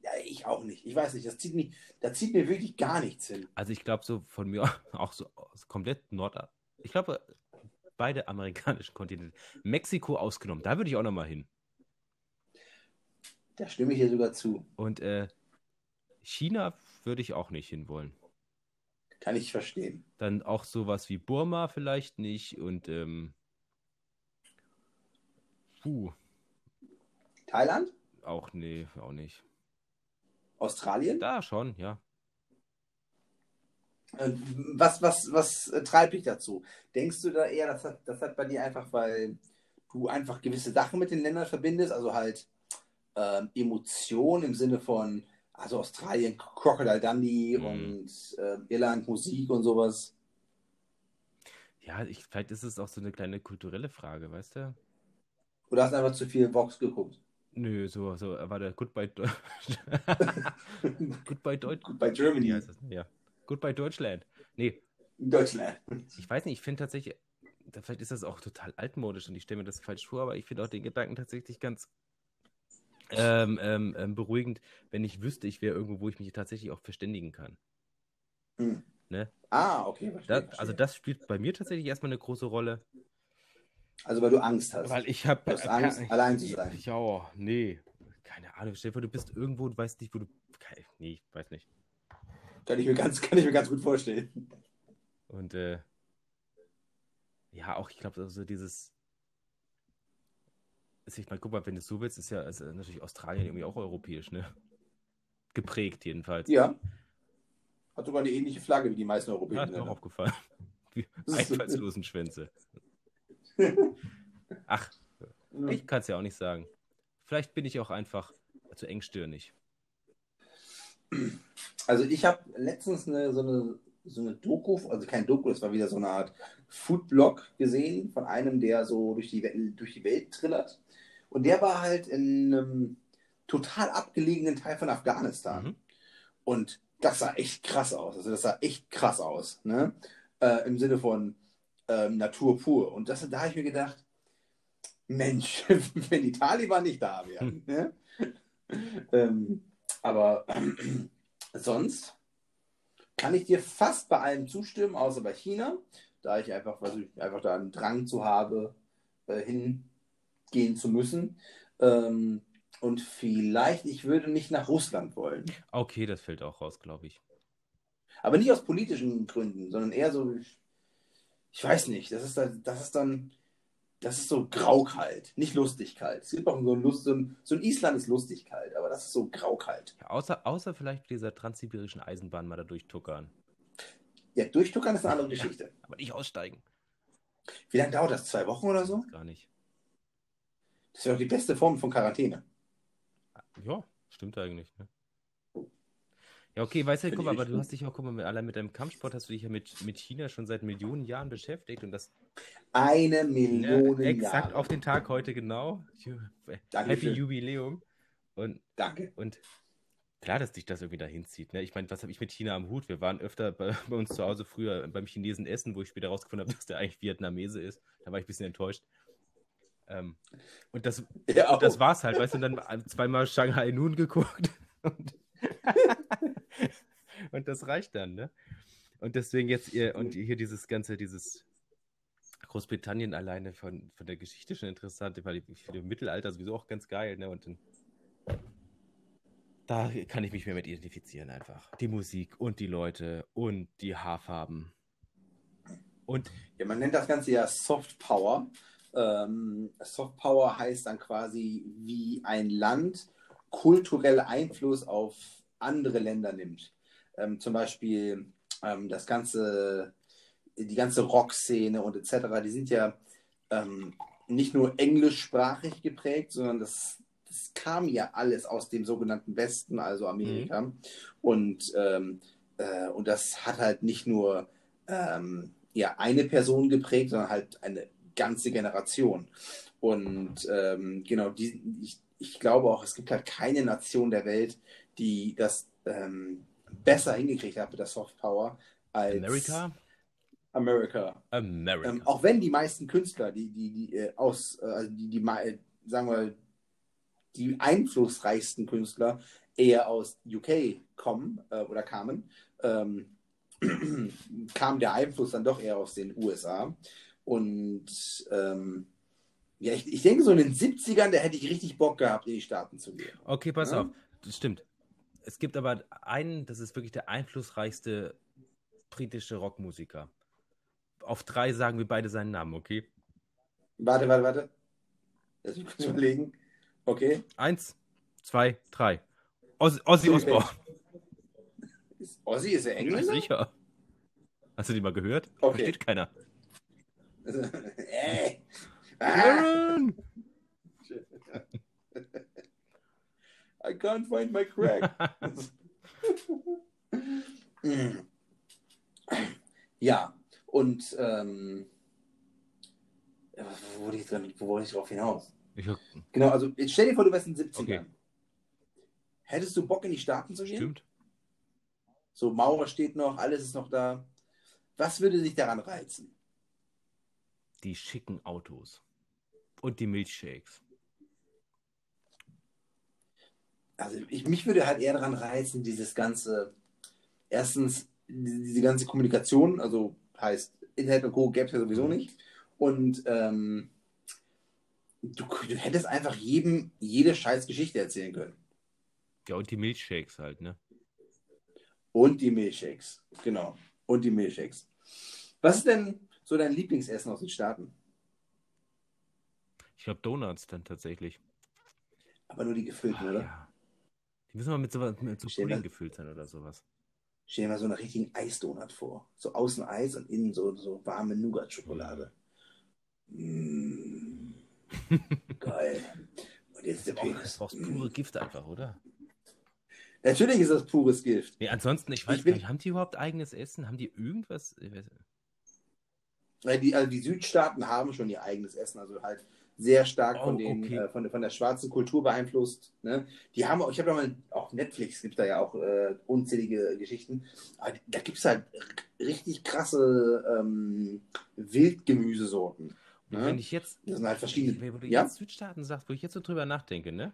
Ja, ich auch nicht. Ich weiß nicht, das zieht, mich, da zieht mir wirklich gar nichts hin. Also ich glaube so von mir auch so komplett Nord. Ich glaube beide amerikanischen Kontinente. Mexiko ausgenommen. Da würde ich auch nochmal hin. Da stimme ich dir sogar zu. Und äh, China würde ich auch nicht hinwollen. Kann ich verstehen. Dann auch sowas wie Burma vielleicht nicht und ähm, puh, Thailand? auch nee, auch nicht. Australien? Da schon, ja. Äh, Was, was, was äh, treibt dich dazu? Denkst du da eher, das hat, das hat bei dir einfach, weil du einfach gewisse Sachen mit den Ländern verbindest, also halt ähm, Emotionen im Sinne von, also Australien, Crocodile Dundee Mhm. und äh, Irland, Musik und sowas? Ja, ich, vielleicht ist es auch so eine kleine kulturelle Frage, weißt du? Oder hast du einfach zu viel Vox geguckt? Nö, so, so, war der Goodbye, Deu Goodbye Deutsch. Gut, bei Germany, heißt das? Ja. Goodbye Deutschland. Nee, Deutschland. ich weiß nicht, ich finde tatsächlich, vielleicht ist das auch total altmodisch und ich stelle mir das falsch vor, aber ich finde auch den Gedanken tatsächlich ganz ähm, ähm, ähm, beruhigend, wenn ich wüsste, ich wäre irgendwo, wo ich mich tatsächlich auch verständigen kann. Hm. Ne? Ah, okay. Verstehe, Da, verstehe. also das spielt bei mir tatsächlich erstmal eine große Rolle. also weil du Angst hast. Weil ich habe Du hast Angst, allein zu sein. Ja, oh, nee. Keine Ahnung. Stell dir vor, du bist irgendwo und weißt nicht, wo du. Nee, ich weiß nicht. Kann ich mir ganz, kann ich mir ganz gut vorstellen. Und äh, ja, auch ich glaube, so dieses. Also ich meine, guck mal, wenn du es so willst, ist ja also natürlich Australien irgendwie auch europäisch, ne? Geprägt jedenfalls. Ja. Hat sogar eine ähnliche Flagge wie die meisten Ja, europäischen ist mir auch aufgefallen. Die ist- einfallslosen Schwänze. Ach, ich kann es ja auch nicht sagen. Vielleicht bin ich auch einfach zu engstirnig. Also ich habe letztens eine, so, eine, so eine Doku, also kein Doku, das war wieder so eine Art Foodblog gesehen von einem, der so durch die, durch die Welt trillert. Und der war halt in einem total abgelegenen Teil von Afghanistan. Mhm. Und das sah echt krass aus. Also das sah echt krass aus. Ne? Äh, Im Sinne von ähm, Natur pur. Und das, da habe ich mir gedacht, Mensch, wenn die Taliban nicht da wären. Ne? ähm, aber sonst kann ich dir fast bei allem zustimmen, außer bei China, da ich einfach, was ich einfach da einen Drang zu habe, äh, hingehen zu müssen. Ähm, und vielleicht, ich würde nicht nach Russland wollen. Okay, das fällt auch raus, glaube ich. Aber nicht aus politischen Gründen, sondern eher so, ich weiß nicht, das ist, dann, das ist dann, das ist so graukalt, nicht lustig kalt. Es gibt auch so ein, Lust, so ein, so ein Island ist lustig kalt, aber das ist so graukalt. Ja, außer, außer vielleicht dieser transsibirischen Eisenbahn mal da durchtuckern. Ja, durchtuckern ist eine andere Geschichte. Aber nicht aussteigen. Wie lange dauert das? Zwei Wochen oder so? Gar nicht. Das wäre doch die beste Form von Quarantäne. Ja, stimmt eigentlich. Ne? Ja, okay, weißt du, guck mal, aber du hast dich auch, guck mal, mit, allein mit deinem Kampfsport hast du dich ja mit, mit China schon seit Millionen Jahren beschäftigt und das Eine ja, Million exakt Jahre. auf den Tag heute genau. Ju- Happy Dankeschön. Jubiläum. Und, Danke. und klar, dass dich das irgendwie dahin zieht. Ne? Ich meine, was habe ich mit China am Hut? Wir waren öfter bei, bei uns zu Hause früher beim Chinesen essen, wo ich später rausgefunden habe, dass der eigentlich Vietnamese ist. Da war ich ein bisschen enttäuscht. Ähm, und das, Ja, auch. das war's halt, weißt du, und dann zweimal Shanghai Noon geguckt. Und, und das reicht dann, ne? Und deswegen jetzt ihr, und hier dieses ganze, dieses Großbritannien alleine von, von der Geschichte schon interessant, weil ich finde im Mittelalter sowieso auch ganz geil, ne? Und dann, da kann ich mich mehr mit identifizieren einfach. Die Musik und die Leute und die Haarfarben. Und Ja, man nennt das Ganze ja Soft Power. Ähm, Soft Power heißt dann quasi, wie ein Land kulturell Einfluss auf andere Länder nimmt. Ähm, zum Beispiel ähm, das ganze, die ganze Rockszene und etc., die sind ja ähm, nicht nur englischsprachig geprägt, sondern das, das kam ja alles aus dem sogenannten Westen, also Amerika. Und, ähm, äh, und das hat halt nicht nur ähm, ja, eine Person geprägt, sondern halt eine ganze Generation. Und ähm, genau, die, ich, ich glaube auch, es gibt halt keine Nation der Welt, die das ähm, besser hingekriegt hat mit der Soft Power als America? America. America. Ähm, auch wenn die meisten Künstler, die, die, die äh, aus, äh, also die, die, äh, sagen wir, die einflussreichsten Künstler eher aus UK kommen äh, oder kamen, ähm, kam der Einfluss dann doch eher aus den USA. Und ähm, ja, ich, ich denke, so in den 70ern, da hätte ich richtig Bock gehabt, in die Staaten zu gehen. Okay, pass Ja. auf. Das stimmt. Es gibt aber einen, das ist wirklich der einflussreichste britische Rockmusiker. Auf drei sagen wir beide seinen Namen, okay? Warte, warte, warte. Lass mich kurz überlegen. Okay. Eins, zwei, drei. Ozzy, Ozzy. Osbourne. Ist, Ozzy ist er Engländer? Sicher. Hast du die mal gehört? Okay. Versteht keiner. äh. Ah, Aaron! I can't find my crack. Ja, und ähm, wo wollte ich, dran, wo wollte ich drauf hinaus? Ich hab, Genau, also jetzt stell dir vor, du wärst in den 70ern. Okay. Hättest du Bock in die Staaten zu gehen? stimmt. So, Mauer steht noch, alles ist noch da. Was würde dich daran reizen? Die schicken Autos. Und die Milchshakes. Also ich, mich würde halt eher daran reizen, dieses ganze, erstens, diese, ganze Kommunikation, also heißt Internet und Co. gäbe es ja sowieso nicht. Und ähm, du, du hättest einfach jedem jede scheiß Geschichte erzählen können. Ja, und die Milchshakes halt, ne? Und die Milchshakes. Genau. Und die Milchshakes. Was ist denn so dein Lieblingsessen aus den Staaten? Ich glaube Donuts dann tatsächlich. Aber nur die gefüllten, oder? Ja. Die müssen mal mit so, mit so Pudding das. gefüllt sein oder sowas. Stell dir mal so einen richtigen Eisdonut vor. So außen Eis und innen so, so warme Nougat-Schokolade. Mm. Geil. Und jetzt der Du Penis. brauchst pure Gift einfach, oder? Natürlich ist das pures Gift. Nee, ansonsten, ich weiß Ich bin- nicht, haben die überhaupt eigenes Essen? Haben die irgendwas? Ich weiß- Weil Die, also die Südstaaten haben schon ihr eigenes Essen, also halt sehr stark von, Oh, den, okay. äh, von, der- von der schwarzen Kultur beeinflusst. Ne? Die haben auch, ich habe ja mal, auch Netflix gibt da ja auch äh, unzählige Geschichten. Aber da gibt es halt richtig krasse ähm, Wildgemüsesorten. Und Ja. Wenn ich jetzt, Das sind halt verschiedene. wo du Ja? jetzt Südstaaten sagst, wo ich jetzt so drüber nachdenke, ne?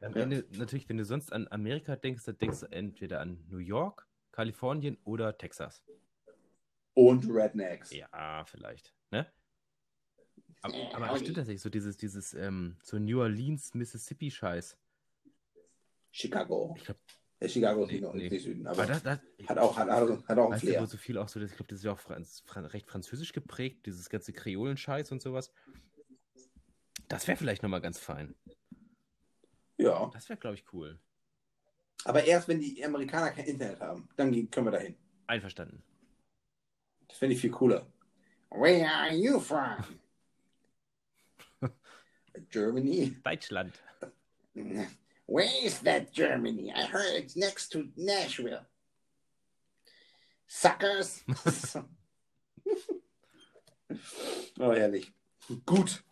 Am Ja. Ende, natürlich, wenn du sonst an Amerika denkst, dann denkst du entweder an New York, Kalifornien oder Texas. Und Rednecks. Ja, vielleicht, ne? Aber, Ja, aber stimmt das nicht? So dieses, dieses, ähm, so New Orleans, Mississippi-Scheiß. Chicago. Ich glaube, Ja, Chicago ist Nee, nicht, noch- nee. nicht Süden, aber aber das, das, hat auch, hat, hat, hat auch einen Flair. so viel auch so, ich glaube, das ist ja auch Franz, Fran, recht französisch geprägt, dieses ganze Kreolenscheiß und sowas. Das wäre vielleicht nochmal ganz fein. Ja, Das wäre, glaube ich, cool. aber erst wenn die Amerikaner kein Internet haben, dann können wir dahin. Einverstanden. Das fände ich viel cooler. Where are you from? Germany. Deutschland. Where is that Germany? I heard it's next to Nashville. Suckers. oh, herrlich. Gut.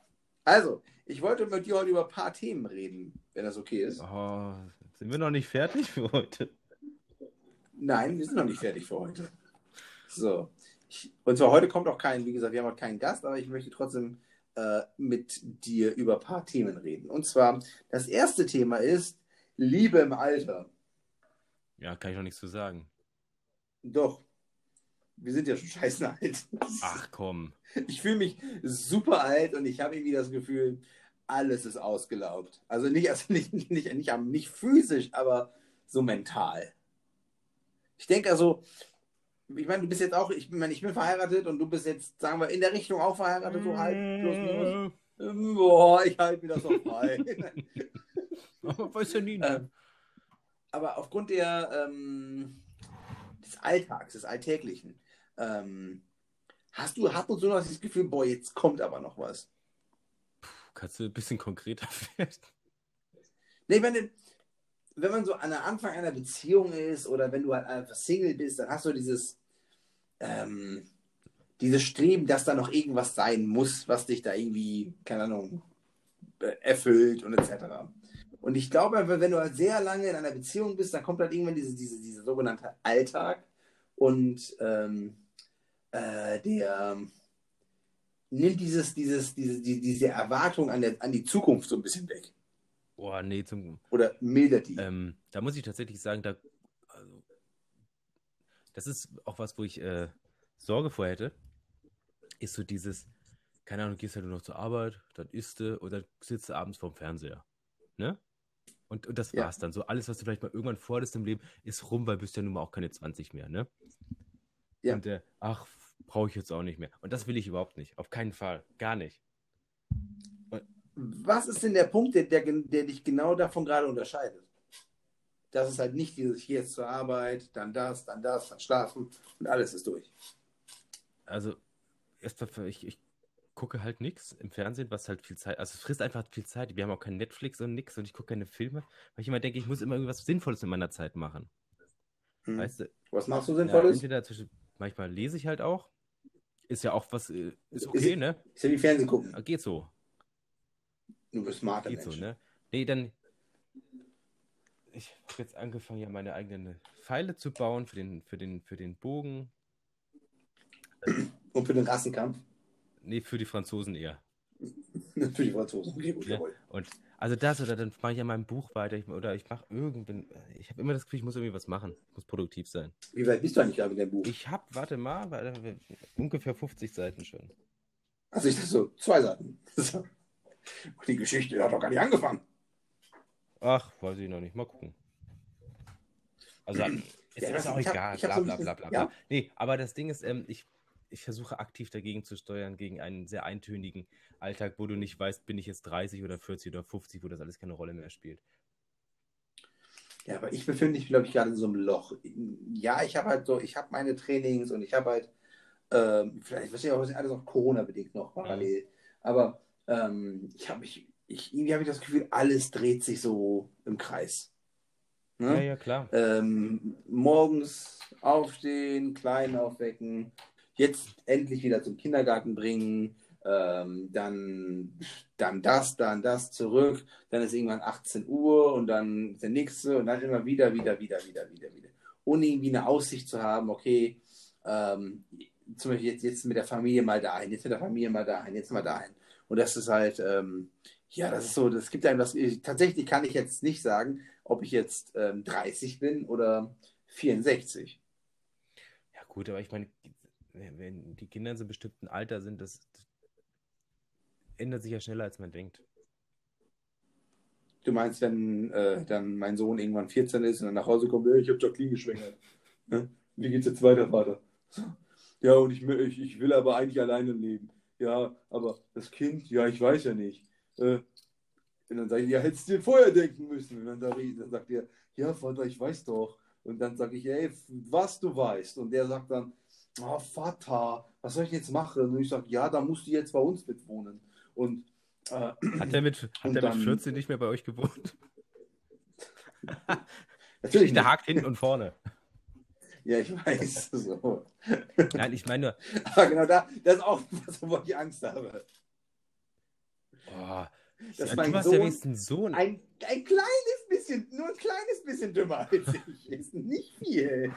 Also, ich wollte mit dir heute über ein paar Themen reden, wenn das okay ist. Oh, sind wir noch nicht fertig für heute? Nein, wir sind noch nicht fertig für heute. So. Ich, und zwar heute kommt auch kein, wie gesagt, wir haben heute keinen Gast, aber ich möchte trotzdem äh, mit dir über ein paar Themen reden. Und zwar, das erste Thema ist Liebe im Alter. Ja, kann ich noch nichts zu sagen. Doch. Wir sind ja schon scheißen alt. Ach komm. Ich fühle mich super alt und ich habe irgendwie das Gefühl, alles ist ausgelaugt. Also nicht, also nicht, nicht, nicht, nicht, nicht physisch, aber so mental. Ich denke also, ich meine, du bist jetzt auch, ich meine, ich bin verheiratet und du bist jetzt, sagen wir, in der Richtung auch verheiratet, so halb, plus minus. Ähm, Boah, ich halte mir das noch frei. Aber weiß ja nie, ne? Ähm, aber aufgrund der, ähm, des Alltags, des Alltäglichen, ähm, hast du ab und zu noch das Gefühl, boah, jetzt kommt aber noch was. Kannst du ein bisschen konkreter werden? Nee, ich meine, wenn man so an der Anfang einer Beziehung ist oder wenn du halt einfach Single bist, dann hast du dieses, ähm, dieses Streben, dass da noch irgendwas sein muss, was dich da irgendwie, keine Ahnung, äh, erfüllt und etc. Und ich glaube einfach, wenn du halt sehr lange in einer Beziehung bist, dann kommt halt irgendwann diese, diese, diese sogenannte Alltag und ähm, äh, der nimmt dieses, dieses, diese, die, diese Erwartung an, der, an die Zukunft so ein bisschen weg. Boah, nee, zum. Oder mildert die. Ähm, da muss ich tatsächlich sagen, da. Das ist auch was, wo ich äh, Sorge vor hätte. Ist so dieses, keine Ahnung, gehst halt nur noch zur Arbeit, dann isst du oder sitzt du abends vorm Fernseher. Ne? Und, und das Ja. war's dann. So alles, was du vielleicht mal irgendwann vorhattest im Leben, ist rum, weil bist ja nun mal auch keine 20 mehr, ne? Ja. Und äh, ach, brauche ich jetzt auch nicht mehr. Und das will ich überhaupt nicht. Auf keinen Fall. Gar nicht. Was ist denn der Punkt, der, der, der dich genau davon gerade unterscheidet? Das ist halt nicht dieses hier jetzt zur Arbeit, dann das, dann das, dann schlafen und alles ist durch. Also, erstmal, ich, ich gucke halt nichts im Fernsehen, was halt viel Zeit, also es frisst einfach viel Zeit. Wir haben auch kein Netflix und nix und ich gucke keine Filme, weil ich immer denke, ich muss immer irgendwas Sinnvolles in meiner Zeit machen. Hm. Weißt du? Was machst du Ja, Sinnvolles? entweder zwischen, manchmal lese ich halt auch. Ist ja auch was, äh, ist Ist- okay, ne? ist ja wie Fernsehen gucken. Geht so. Du bist smarter Geht so, Mensch. ne? Nee, dann. Ich habe jetzt angefangen, ja meine eigenen Pfeile zu bauen für den, für den, für den Bogen. Und für den Rassenkampf? Nee, für die Franzosen eher. für die Franzosen. Okay, gut, Ja. jawohl. Und also das oder dann mache ich an meinem Buch weiter ich, oder ich mache irgendwann. Ich habe immer das Gefühl, ich muss irgendwie was machen. Ich muss produktiv sein. Wie weit bist du eigentlich gerade mit deinem Buch? Ich habe, warte mal, warte, ungefähr 50 Seiten schon. Also ich dachte so, zwei Seiten. Und die Geschichte hat doch gar nicht angefangen. Ach, weiß ich noch nicht. Mal gucken. Also, ist Ja, ja, das- auch egal. hab bla, bla, bla, bla, ja. Nee, aber das Ding ist, ähm, ich, ich versuche aktiv dagegen zu steuern, gegen einen sehr eintönigen Alltag, wo du nicht weißt, bin ich jetzt 30 oder 40 oder 50, wo das alles keine Rolle mehr spielt. Ja, aber ich befinde mich, glaube ich, gerade in so einem Loch. Ja, ich habe halt so, ich habe meine Trainings und ich habe halt, ähm, vielleicht, weiß ich auch, alles auch Corona-bedingt noch parallel. Aber ähm, ich habe mich, ich, irgendwie habe ich das Gefühl, alles dreht sich so im Kreis. Ne? Ja, ja, klar. Ähm, morgens aufstehen, Kleinen aufwecken, jetzt endlich wieder zum Kindergarten bringen, ähm, dann, dann das, dann das zurück, dann ist irgendwann 18 Uhr und dann der nächste und dann immer wieder, wieder, wieder, wieder, wieder, wieder. Ohne irgendwie eine Aussicht zu haben, okay, ähm, zum Beispiel jetzt, jetzt mit der Familie mal dahin, jetzt mit der Familie mal dahin, jetzt mal dahin. Und das ist halt, ähm, ja, das ist so, das gibt einem das, tatsächlich kann ich jetzt nicht sagen, ob ich jetzt ähm, 30 bin oder 64. Ja, gut, aber ich meine, wenn die Kinder in so einem bestimmten Alter sind, das, das ändert sich ja schneller, als man denkt. Du meinst, wenn äh, dann mein Sohn irgendwann 14 ist und dann nach Hause kommt, "Ey, ich habe Jacqueline geschwängert. Ne? Wie geht's jetzt weiter, Vater? Ja, und ich, ich, ich will aber eigentlich alleine leben. Ja, aber das Kind, ja, ich weiß ja nicht. Äh, und dann sage ich, ja, hättest du dir vorher denken müssen. Und dann, sag ich, dann sagt er, ja, Vater, ich weiß doch. Und dann sage ich, ey, was du weißt. Und der sagt dann, oh, Vater, was soll ich jetzt machen? Und ich sage, ja, da musst du jetzt bei uns mitwohnen. Und äh, Hat er mit, hat Und er dann- mit 14 nicht mehr bei euch gewohnt? Natürlich Der hakt hinten und vorne. Ja, ich weiß. So. Nein, ich meine, Aber genau da, das ist auch was, wovor ich Angst habe. Oh, Dass ja, mein du hast ja Sohn wenigstens einen Sohn. ein, ein kleines bisschen, nur ein kleines bisschen dümmer als ich ist. Nicht viel.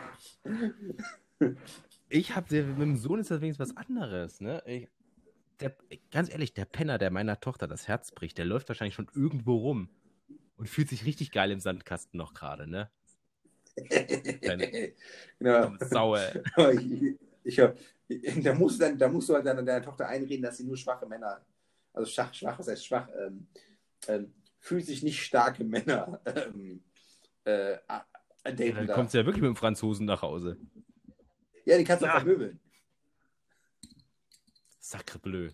Ich habe mit dem Sohn ist das wenigstens was anderes, ne? Ich, der, ganz ehrlich, der Penner, der meiner Tochter das Herz bricht, der läuft wahrscheinlich schon irgendwo rum und fühlt sich richtig geil im Sandkasten noch gerade, ne? genau. Sauer. Aber ich, ich, hab- da, musst du dann, da musst du halt deiner, deiner Tochter einreden, dass sie nur schwache Männer, also schwach, schwach, was heißt schwach, ähm, ähm, fühlt sich nicht starke Männer ähm, äh, daten Dann darf. kommt sie ja wirklich mit dem Franzosen nach Hause. Ja, die kannst du auch Ja. vermöbeln. Sacre bleu.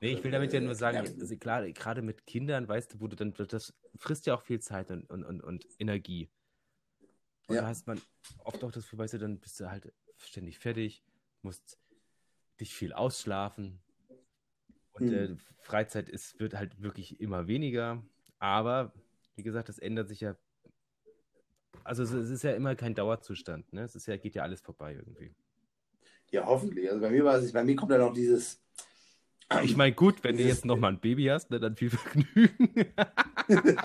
Nee, ich will damit ja nur sagen, Ja, also klar, gerade mit Kindern, weißt du, wo du dann, das frisst ja auch viel Zeit und, und, und, und Energie. Und Ja. da hast man oft auch das Gefühl, weißt du, dann bist du halt ständig fertig, musst dich viel ausschlafen. Und Hm. äh, Freizeit ist, wird halt wirklich immer weniger. Aber, wie gesagt, das ändert sich ja. Also es es ist ja immer kein Dauerzustand, ne? Es ist ja, geht ja alles vorbei irgendwie. ja, hoffentlich. Also bei mir war es, bei mir kommt dann auch dieses, Ich meine, gut, wenn du jetzt nochmal ein Baby hast, ne, dann viel Vergnügen.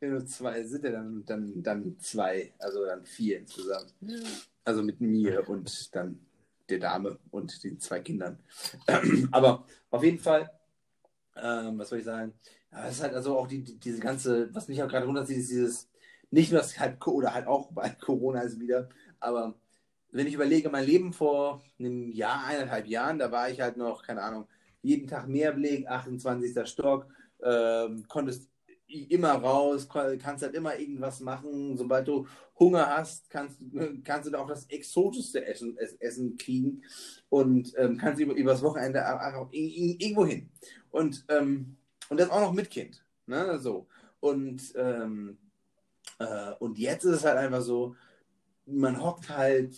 ja, nur zwei sind ja dann, dann, dann zwei, also dann vier insgesamt. Also mit mir und dann der Dame und den zwei Kindern. Aber auf jeden Fall, ähm, was soll ich sagen? Ja, es ist halt also auch die, die, diese ganze, was mich auch gerade runterzieht, ist dieses, nicht nur das halt, oder halt auch bei Corona ist wieder, aber wenn ich überlege, mein Leben vor einem Jahr, eineinhalb Jahren, da war ich halt noch, keine Ahnung, jeden Tag Mehrblick, 28. Stock, ähm, konntest immer raus, kannst halt immer irgendwas machen. Sobald du Hunger hast, kannst, kannst du da auch das exotischste Essen, es- Essen kriegen und ähm, kannst über, übers Wochenende i- irgendwo hin. Und, ähm, und das auch noch mit Kind. Ne? So. Und, ähm, äh, und jetzt ist es halt einfach so, man hockt halt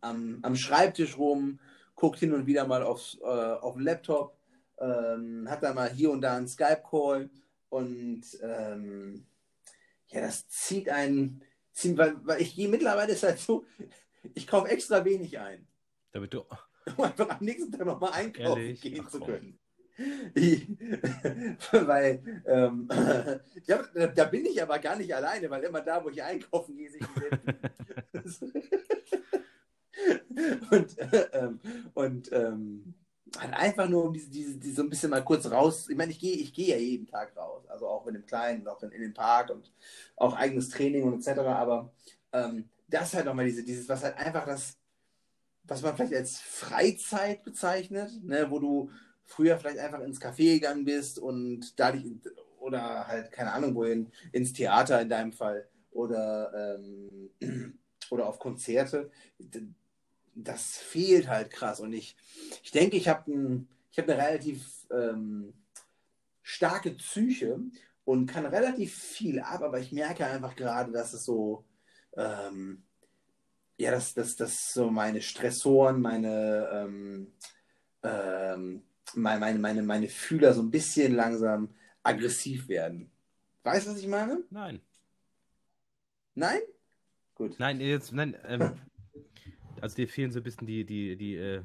am, am Schreibtisch rum, guckt hin und wieder mal aufs, äh, auf den Laptop, ähm, hat da mal hier und da einen Skype-Call und ähm, ja, das zieht einen, zieht, weil, weil ich gehe mittlerweile ist halt so, ich kaufe extra wenig ein, Damit du. um einfach am nächsten Tag nochmal einkaufen Ehrlich? gehen Ach, zu können. Ich, weil ähm, ja, da, bin ich aber gar nicht alleine, weil immer da, wo ich einkaufen gehe, sehe ich und äh, ähm, und ähm, einfach nur um diese, diese, diese so ein bisschen mal kurz raus. Ich meine, ich gehe ich gehe ja jeden Tag raus, also auch in dem Kleinen, auch in, in den Park und auch eigenes Training und etc. Aber ähm, das halt nochmal diese, dieses, was halt einfach das, was man vielleicht als Freizeit bezeichnet, ne, wo du früher vielleicht einfach ins Café gegangen bist und dadurch oder halt, keine Ahnung, wohin, ins Theater in deinem Fall oder, ähm, oder auf Konzerte. Das fehlt halt krass. Und ich, ich denke, ich habe ein, ich hab eine relativ ähm, starke Psyche und kann relativ viel ab, aber ich merke einfach gerade, dass es so, ähm, ja, dass das, das so meine Stressoren, meine, ähm, ähm, meine, meine, meine, meine Fühler so ein bisschen langsam aggressiv werden. Weißt du, was ich meine? Nein. Nein? Gut. Nein, jetzt, nein, ähm, also dir fehlen so ein bisschen die, die, die äh,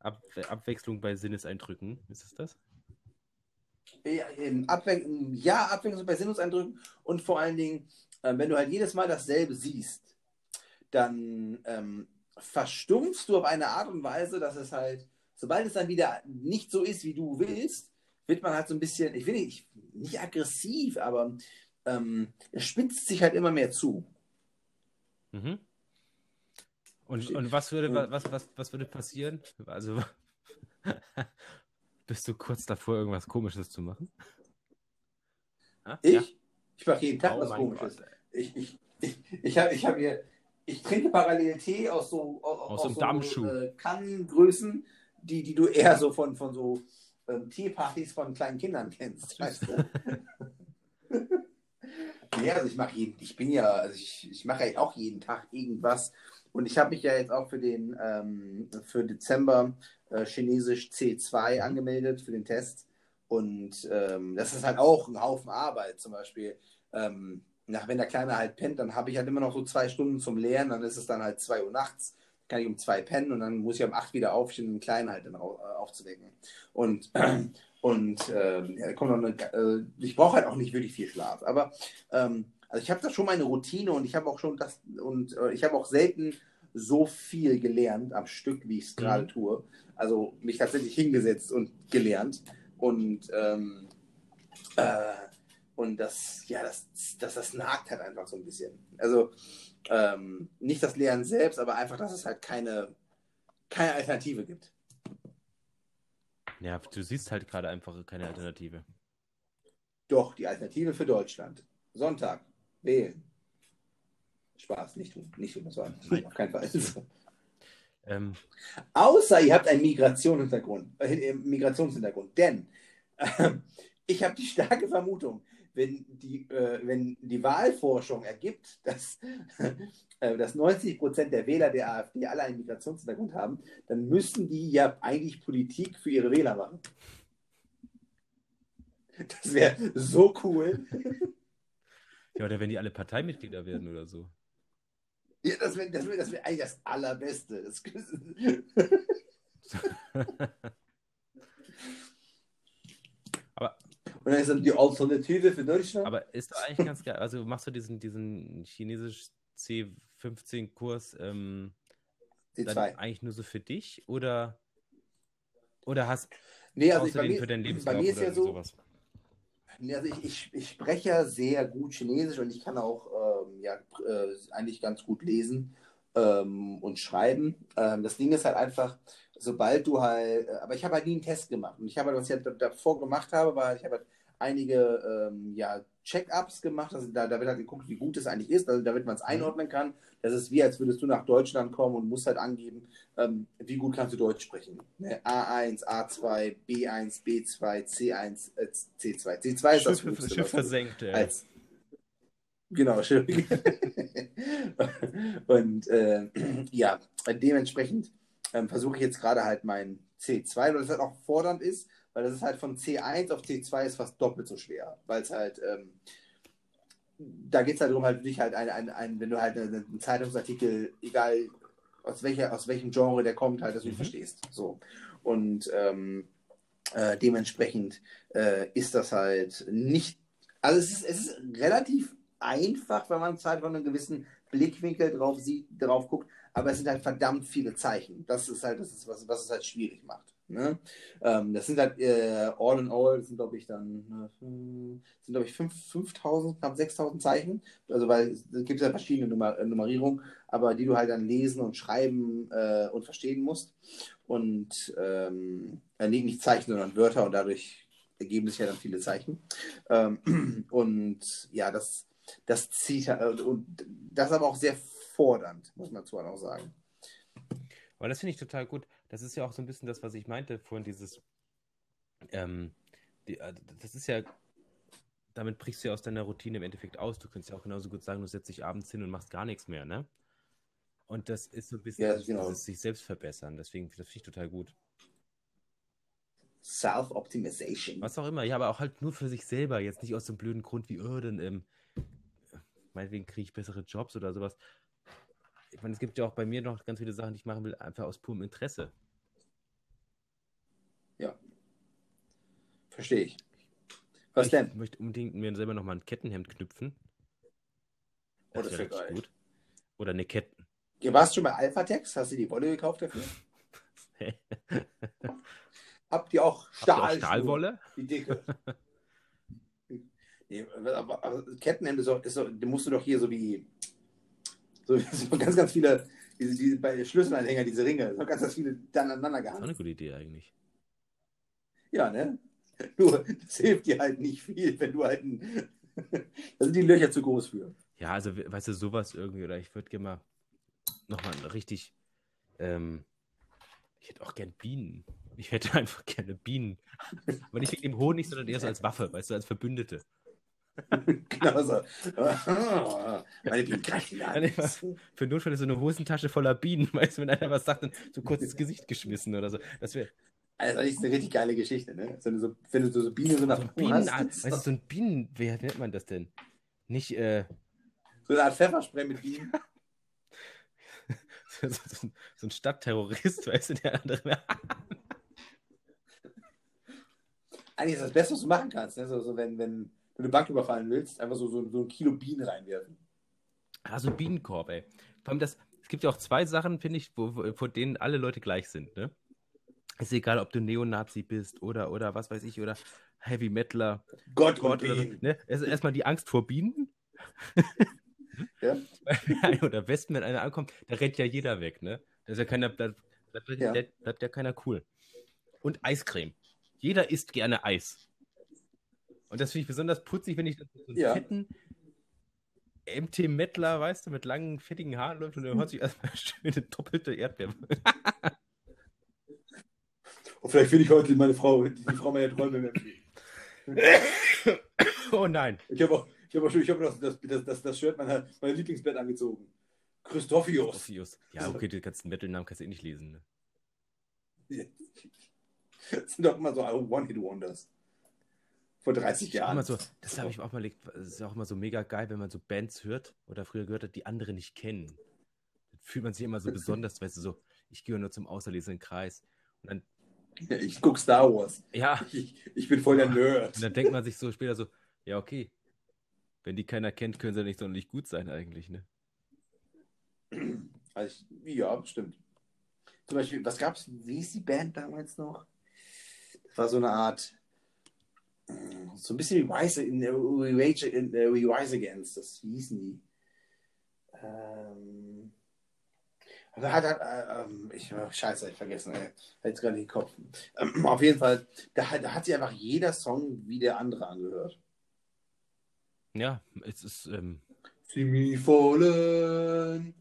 Ab Abwechslung bei Sinneseindrücken. Ist es das? Ja, eben Abwe ja, Abwechslung bei Sinnungseindrücken und vor allen Dingen, äh, wenn du halt jedes Mal dasselbe siehst, dann ähm, verstumpfst du auf eine Art und Weise, dass es halt, sobald es dann wieder nicht so ist, wie du willst, wird man halt so ein bisschen, ich will nicht, nicht aggressiv, aber ähm, es spitzt sich halt immer mehr zu. Mhm. Und, und was würde was, was, was würde passieren? Also bist du kurz davor, irgendwas komisches zu machen? Ah, Ich? ja? Ich mache jeden Tag Oh was komisches. Gott. Ich, ich, ich, ich habe ich hab hier, ich trinke parallel Tee aus so, aus, Aus so einem Dampfschuh. äh, Kannengrößen, die, die du eher so von, von so ähm, Teepartys von kleinen Kindern kennst. Weißt du? ja, also ich mache jeden, ich bin ja, also ich, ich mache ja auch jeden Tag irgendwas. Und ich habe mich ja jetzt auch für den ähm, für Dezember äh, Chinesisch C2 angemeldet für den Test. und ähm, das ist halt auch ein Haufen Arbeit. Zum Beispiel, ähm, nach, wenn der Kleine halt pennt, dann habe ich halt immer noch so zwei Stunden zum Lernen, dann ist es dann halt zwei Uhr nachts, kann ich um zwei pennen und dann muss ich um acht wieder aufstehen, um den Kleinen halt dann äh, aufzuwecken. Und, und ähm, ja, kommt noch eine, äh, ich brauche halt auch nicht wirklich viel Schlaf, aber ähm, also ich habe da schon meine Routine und ich habe auch schon das und äh, ich habe auch selten so viel gelernt am Stück, wie ich es gerade Mhm. tue. Also mich tatsächlich hingesetzt und gelernt. Und, ähm, äh, und das, ja, das, das, das nagt halt einfach so ein bisschen. Also ähm, nicht das Lernen selbst, aber einfach, dass es halt keine, keine Alternative gibt. Ja, du siehst halt gerade einfach keine Alternative. Doch, die Alternative für Deutschland. Sonntag, wählen. Spaß, nicht tun, nicht war auf keinen Fall. Ähm, Außer ihr habt einen Migrationshintergrund, äh, Migrationshintergrund. Denn äh, ich habe die starke Vermutung, wenn die, äh, wenn die Wahlforschung ergibt, dass, äh, dass 90 Prozent der Wähler der AfD alle einen Migrationshintergrund haben, dann müssen die ja eigentlich Politik für ihre Wähler machen. Das wäre so cool. ja, oder wenn die alle Parteimitglieder werden oder so. Ja, das wäre das wär, das wär eigentlich das Allerbeste. Das, Aber- Und dann ist dann die Alternative für Deutschland. Aber ist doch eigentlich ganz geil. Also machst du diesen, diesen chinesisch C15-Kurs ähm, eigentlich nur so für dich oder, oder hast Nee, also brauchst ich, du bei, mir, für deinen bei Lebenslauf mir ist oder ja so, sowas? Also ich, ich, ich spreche ja sehr gut Chinesisch und ich kann auch ähm, ja, äh, eigentlich ganz gut lesen ähm, und schreiben. Ähm, das Ding ist halt einfach, sobald du halt, äh, aber ich habe halt nie einen Test gemacht. Und ich habe halt, was ich halt davor gemacht habe, war, ich habe halt einige ähm, ja, Check-ups gemacht. Also da, da wird halt geguckt, wie gut es eigentlich ist, also damit man es einordnen kann. Das ist wie, als würdest du nach Deutschland kommen und musst halt angeben, ähm, wie gut kannst du Deutsch sprechen. Ne? A1, A2, B1, B2, C1, äh, C2. C2 ist das Schiff, Höchste, Schiff versenkt. Äh. als genau schön. und äh, ja, dementsprechend ähm, versuche ich jetzt gerade halt mein C2, weil das halt auch fordernd ist, weil das ist halt von C1 auf C2 ist fast doppelt so schwer, weil es halt ähm, da geht es halt darum, halt dich halt ein, ein, ein, wenn du halt einen, einen Zeitungsartikel, egal aus, welcher, aus welchem Genre der kommt, halt, dass du ihn Mhm. verstehst. So. Und ähm, äh, dementsprechend äh, ist das halt nicht, also es ist, es ist relativ einfach, wenn man es halt von einem gewissen Blickwinkel drauf sieht, drauf guckt, aber es sind halt verdammt viele Zeichen. Das ist halt, das ist was, was es halt schwierig macht. Ne? Ähm, das sind halt äh, all in all, sind glaube ich dann, äh, sind glaube ich 5 5000, knapp 6000 Zeichen. Also weil es gibt ja verschiedene Nummer, äh, Nummerierungen, aber die du halt dann lesen und schreiben äh, und verstehen musst. Und ähm, äh, nicht Zeichen, sondern Wörter und dadurch ergeben sich ja dann viele Zeichen. Ähm, und ja, das, das zieht halt, und das ist aber auch sehr fordernd, muss man zwar auch sagen. Aber das finde ich total gut. Das ist ja auch so ein bisschen das, was ich meinte vorhin, dieses, ähm, die, äh, das ist ja, damit brichst du ja aus deiner Routine im Endeffekt aus. Du könntest ja auch genauso gut sagen, du setzt dich abends hin und machst gar nichts mehr, ne? Und das ist so ein bisschen Ja, genau. sich selbst verbessern. Deswegen, das finde ich total gut. Self-Optimization. Was auch immer, ja, aber auch halt nur für sich selber, jetzt nicht aus einem blöden Grund wie, oh, dann, ähm, meinetwegen kriege ich bessere Jobs oder sowas. Ich meine, es gibt ja auch bei mir noch ganz viele Sachen, die ich machen will, einfach aus purem Interesse. Verstehe ich. Was ich denn? möchte unbedingt mir selber nochmal ein Kettenhemd knüpfen. Oh, das wär wär richtig geil. gut. Oder eine Ketten. Du warst schon bei Alphatex? Hast du die Wolle gekauft dafür? Habt ihr auch Habt ihr auch Stahl Stahlwolle? Die dicke. nee, aber, aber Kettenhemd ist doch, ist doch, musst du doch hier so wie so, ganz, ganz viele, diese, diese bei Schlüsselanhänger, diese Ringe, so ganz, ganz viele dann aneinander Das ist auch eine gute Idee eigentlich. Ja, ne? Nur, das hilft dir halt nicht viel, wenn du halt ein, da sind die Löcher zu groß für. Ja, also, we- weißt du, sowas irgendwie, oder ich würde gerne mal nochmal richtig, ähm, ich hätte auch gern Bienen. Ich hätte einfach gerne Bienen. Aber nicht wegen dem Honig, sondern eher so als Waffe, weißt du, als Verbündete. Genau so. Meine Bienen greifen Ja, an. nee, was- Für Notfälle so eine Hosentasche voller Bienen, weißt du, wenn einer was sagt, dann so kurz ins Gesicht geschmissen oder so. Das wäre Also, das ist eine richtig geile Geschichte, ne? Wenn du so, wenn du so Bienen so nach So Bienen, hast, weißt du, so ein Bienen, wie nennt man das denn? Nicht, äh, so eine Art Pfefferspray mit Bienen. so, so, so ein Stadtterrorist, weißt du, der andere. Eigentlich ist das Beste, was du machen kannst, ne? So, so wenn, wenn du eine Bank überfallen willst, einfach so, so, so ein Kilo Bienen reinwerfen. Ah, so ein Bienenkorb, ey. Vor allem das, es gibt ja auch zwei Sachen, finde ich, wo, wo, vor denen alle Leute gleich sind, ne? Ist egal, ob du Neonazi bist oder, oder was weiß ich, oder Heavy Metaler. Gott, Gott und oder Bienen. ne? Es ist erstmal die Angst vor Bienen. Ja? oder Wespen, wenn einer ankommt, da rennt ja jeder weg, ne? Da ist ja keiner, da, da bleibt, Ja. da bleibt ja keiner cool. Und Eiscreme. Jeder isst gerne Eis. Und das finde ich besonders putzig, wenn ich so einen Ja. fetten MT Mettler, weißt du, mit langen, fettigen Haaren läuft und dann hört sich erstmal schön eine doppelte Erdbeere. Und vielleicht finde ich heute meine Frau, die Frau meiner Träume mehr. oh nein. Ich habe auch, ich habe auch schon, ich habe das, das, das, das Shirt meiner, meiner Lieblingsband angezogen. Christophius. Orpheus. Ja, okay, die ganzen Metal-Namen kannst du eh nicht lesen. Ne? Das sind doch immer so One-Hit-Wonders. Vor 30 Ja, Jahren. immer so, das habe ich mir auch mal überlegt, es ist auch immer so mega geil, wenn man so Bands hört oder früher gehört hat, die andere nicht kennen. Dann fühlt man sich immer so besonders, weißt du, so, ich gehe nur zum auserlesenen Kreis. Und dann, Ja, ich gucke Star Wars. ja, Ich, ich bin voll der Nerd. und dann denkt man sich so später so, ja, okay, wenn die keiner kennt, können sie nicht sonderlich gut sein eigentlich, ne? Also ja, stimmt. Zum Beispiel, was gab's? Wie hieß die Band damals noch? Das war so eine Art, so ein bisschen wie Rise, in, äh, We Rage, in, äh, We Rise Against. Das, hießen die? Ähm, aber hat, hat, äh, ähm, ich, scheiße, ich vergessen, ey. Hat jetzt gerade den Kopf. Ähm, auf jeden Fall, da, hat- da hat sich einfach jeder Song wie der andere angehört. Ja, es ist, ähm, See me fallen.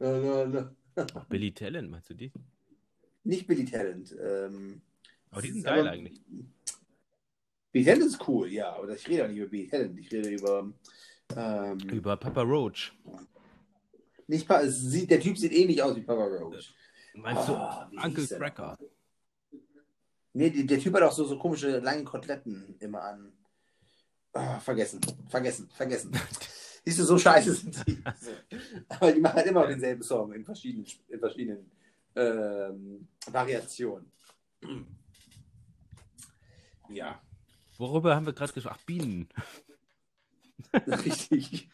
La, la, la. Billy Talent, meinst du die? Nicht Billy Talent. Ähm, Aber die sind aber- geil eigentlich. Billy Talent ist cool, ja, aber ich rede auch nicht über Billy Talent. Ich rede über. Ähm, Über Papa Roach. nicht Pa- sieht, der Typ sieht ähnlich aus wie Papa Roach. Meinst Ah, du Uncle Cracker? Nee, der, Typ hat auch so, so komische lange Koteletten immer an. Ah, vergessen, vergessen, vergessen. Siehst du, so scheiße sind die. Aber die machen halt immer denselben Song in verschiedenen, in verschiedenen ähm, Variationen. Ja, Worüber haben wir gerade gesprochen? Ach, Bienen. richtig.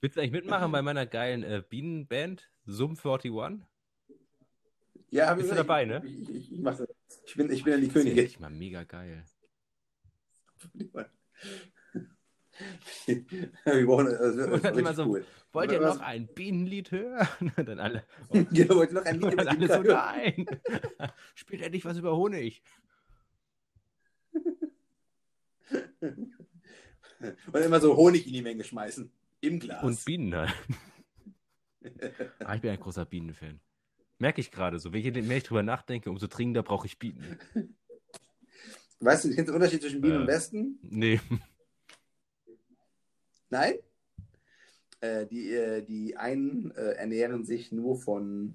Willst du eigentlich mitmachen bei meiner geilen äh, Bienenband? Sum 41? Ja, hab Bist ich- du dabei, ne? Ich, ich, ich, das. ich, bin, ich bin dann die Das ist ja Königin. mal mega geil. Wir brauchen, also, das Und dann immer so- cool. Wollt ihr Was- noch ein Bienenlied hören? Dann alle. Oh, Genau, wollte noch ein Lied über alle so, nein. Spielt endlich was über Honig. Und immer so Honig in die Menge schmeißen. Im Glas. Und Bienen halt. ah, ich bin ein großer Bienenfan. Merke ich gerade so. Wenn je mehr ich drüber nachdenke, umso dringender brauche ich Bienen. weißt du, kennst du den Unterschied zwischen Bienen Äh. und Westen? Nee. Nein? Äh, die, äh, die einen äh, ernähren sich nur von,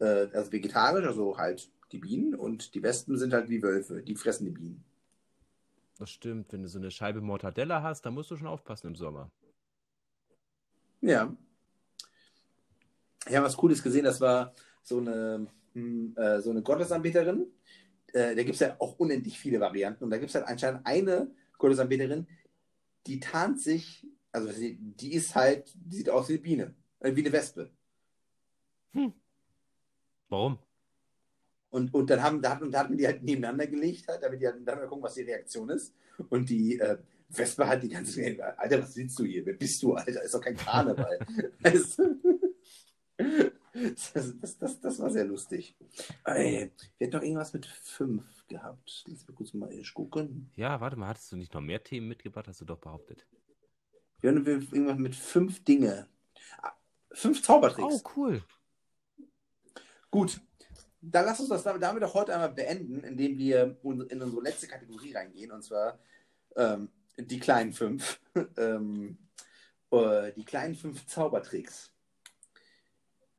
äh, also vegetarisch, also halt die Bienen, und die Wespen sind halt wie Wölfe, die fressen die Bienen. Das stimmt. Wenn du so eine Scheibe Mortadella hast, dann musst du schon aufpassen im Sommer. Ja. Ich habe was Cooles gesehen, das war so eine, hm, äh, so eine Gottesanbeterin. Äh, da gibt es ja auch unendlich viele Varianten. Und da gibt es halt anscheinend eine Gottesanbeterin, die tarnt sich, also sie, die ist halt, die sieht aus wie eine Biene, äh, wie eine Wespe. Warum? Und, und dann haben, da hat, da hat man die halt nebeneinander gelegt, halt, damit die halt, dann mal gucken, was die Reaktion ist. Und die äh, Wespe hat die ganze Zeit, Alter, was willst du hier? Wer bist du, Alter? Ist doch kein Karneval. Weißt du? das, das, das, das war sehr lustig. Ey, wir hätten noch irgendwas mit fünf gehabt. Lass mich kurz mal gucken. Ja, warte mal, hattest du nicht noch mehr Themen mitgebracht? Hast du doch behauptet. Wir hatten irgendwas mit fünf Dinge. Ah, Fünf Zaubertricks. Oh, cool. Gut, dann lass uns das damit, auch heute einmal beenden, indem wir in unsere letzte Kategorie reingehen, und zwar ähm, die kleinen fünf. ähm, äh, die kleinen fünf Zaubertricks,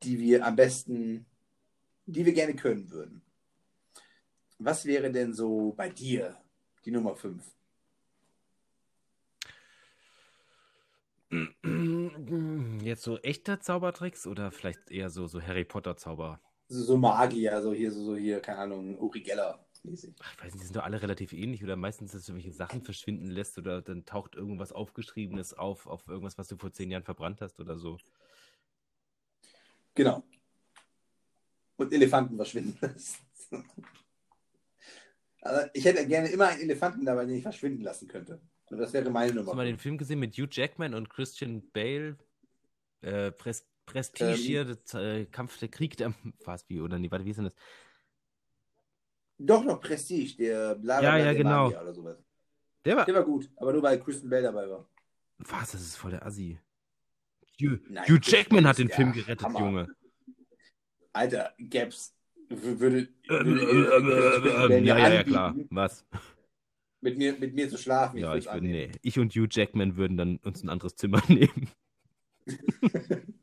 die wir am besten, die wir gerne können würden. was wäre denn so bei dir die Nummer 5? Jetzt so echte Zaubertricks oder vielleicht eher so, so Harry Potter Zauber? So, so Magier, so hier, so, so hier, keine Ahnung, Uri Geller. mäßig. Ach, ich weiß nicht, die sind doch alle relativ ähnlich oder meistens, dass du irgendwelche Sachen verschwinden lässt oder dann taucht irgendwas Aufgeschriebenes auf, auf irgendwas, was du vor zehn Jahren verbrannt hast oder so. Genau. Und Elefanten verschwinden lassen. Also ich hätte gerne immer einen Elefanten dabei, den ich verschwinden lassen könnte. Und das wäre meine Hast Nummer. du mal den Film gesehen mit Hugh Jackman und Christian Bale? Äh, Pres Prestige Ähm, hier, das, äh, Kampf der Krieg der. Was, wie, oder nee, warte, wie ist denn das? Doch, doch, Prestige, der bla, Ja, ja, genau. Magier Oder sowas. Der war. Der war gut, aber nur weil Kristen Bell dabei war. Was, das ist voll der Assi. Hugh, Nein, Hugh Jackman hat den der Film gerettet, Hammer. Junge. Alter, Gaps würde, Ähm, würde ähm, ähm, Bell ja, ja, ja, klar. Was? Mit mir, mit mir zu schlafen. Ja, ich würde, nee. Ich und Hugh Jackman würden dann uns ein anderes Zimmer nehmen.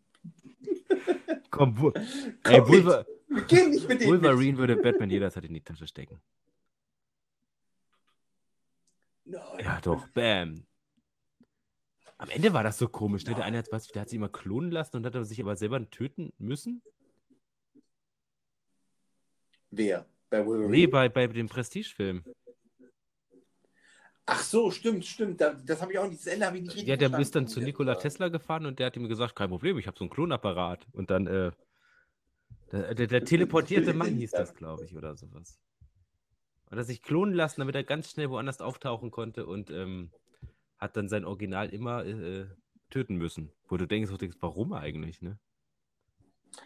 Komm, Wu Ey, Komm mit. Wir nicht mit Wolverine würde Batman jederzeit in die Tasche stecken. Nein. Ja, doch. Bam. Am Ende war das so komisch. Ne? Der eine hat, was, der hat sich immer klonen lassen und hat sich aber selber töten müssen. Wer? Bei Wolverine? Nee, bei, bei dem Prestige-Film. Ach so, stimmt, stimmt. Da- Das habe ich auch nicht, das Ende habe ich nicht richtig Ja, der ist dann zu Nikola Tesla gefahren und der hat ihm gesagt, kein Problem, ich habe so einen Klonapparat. Und dann, äh, der, der, der teleportierte Mann hieß das, glaube ich, oder sowas. Hat er sich klonen lassen, damit er ganz schnell woanders auftauchen konnte und ähm, hat dann sein Original immer äh, töten müssen. Wo du denkst, du denkst, warum eigentlich, ne?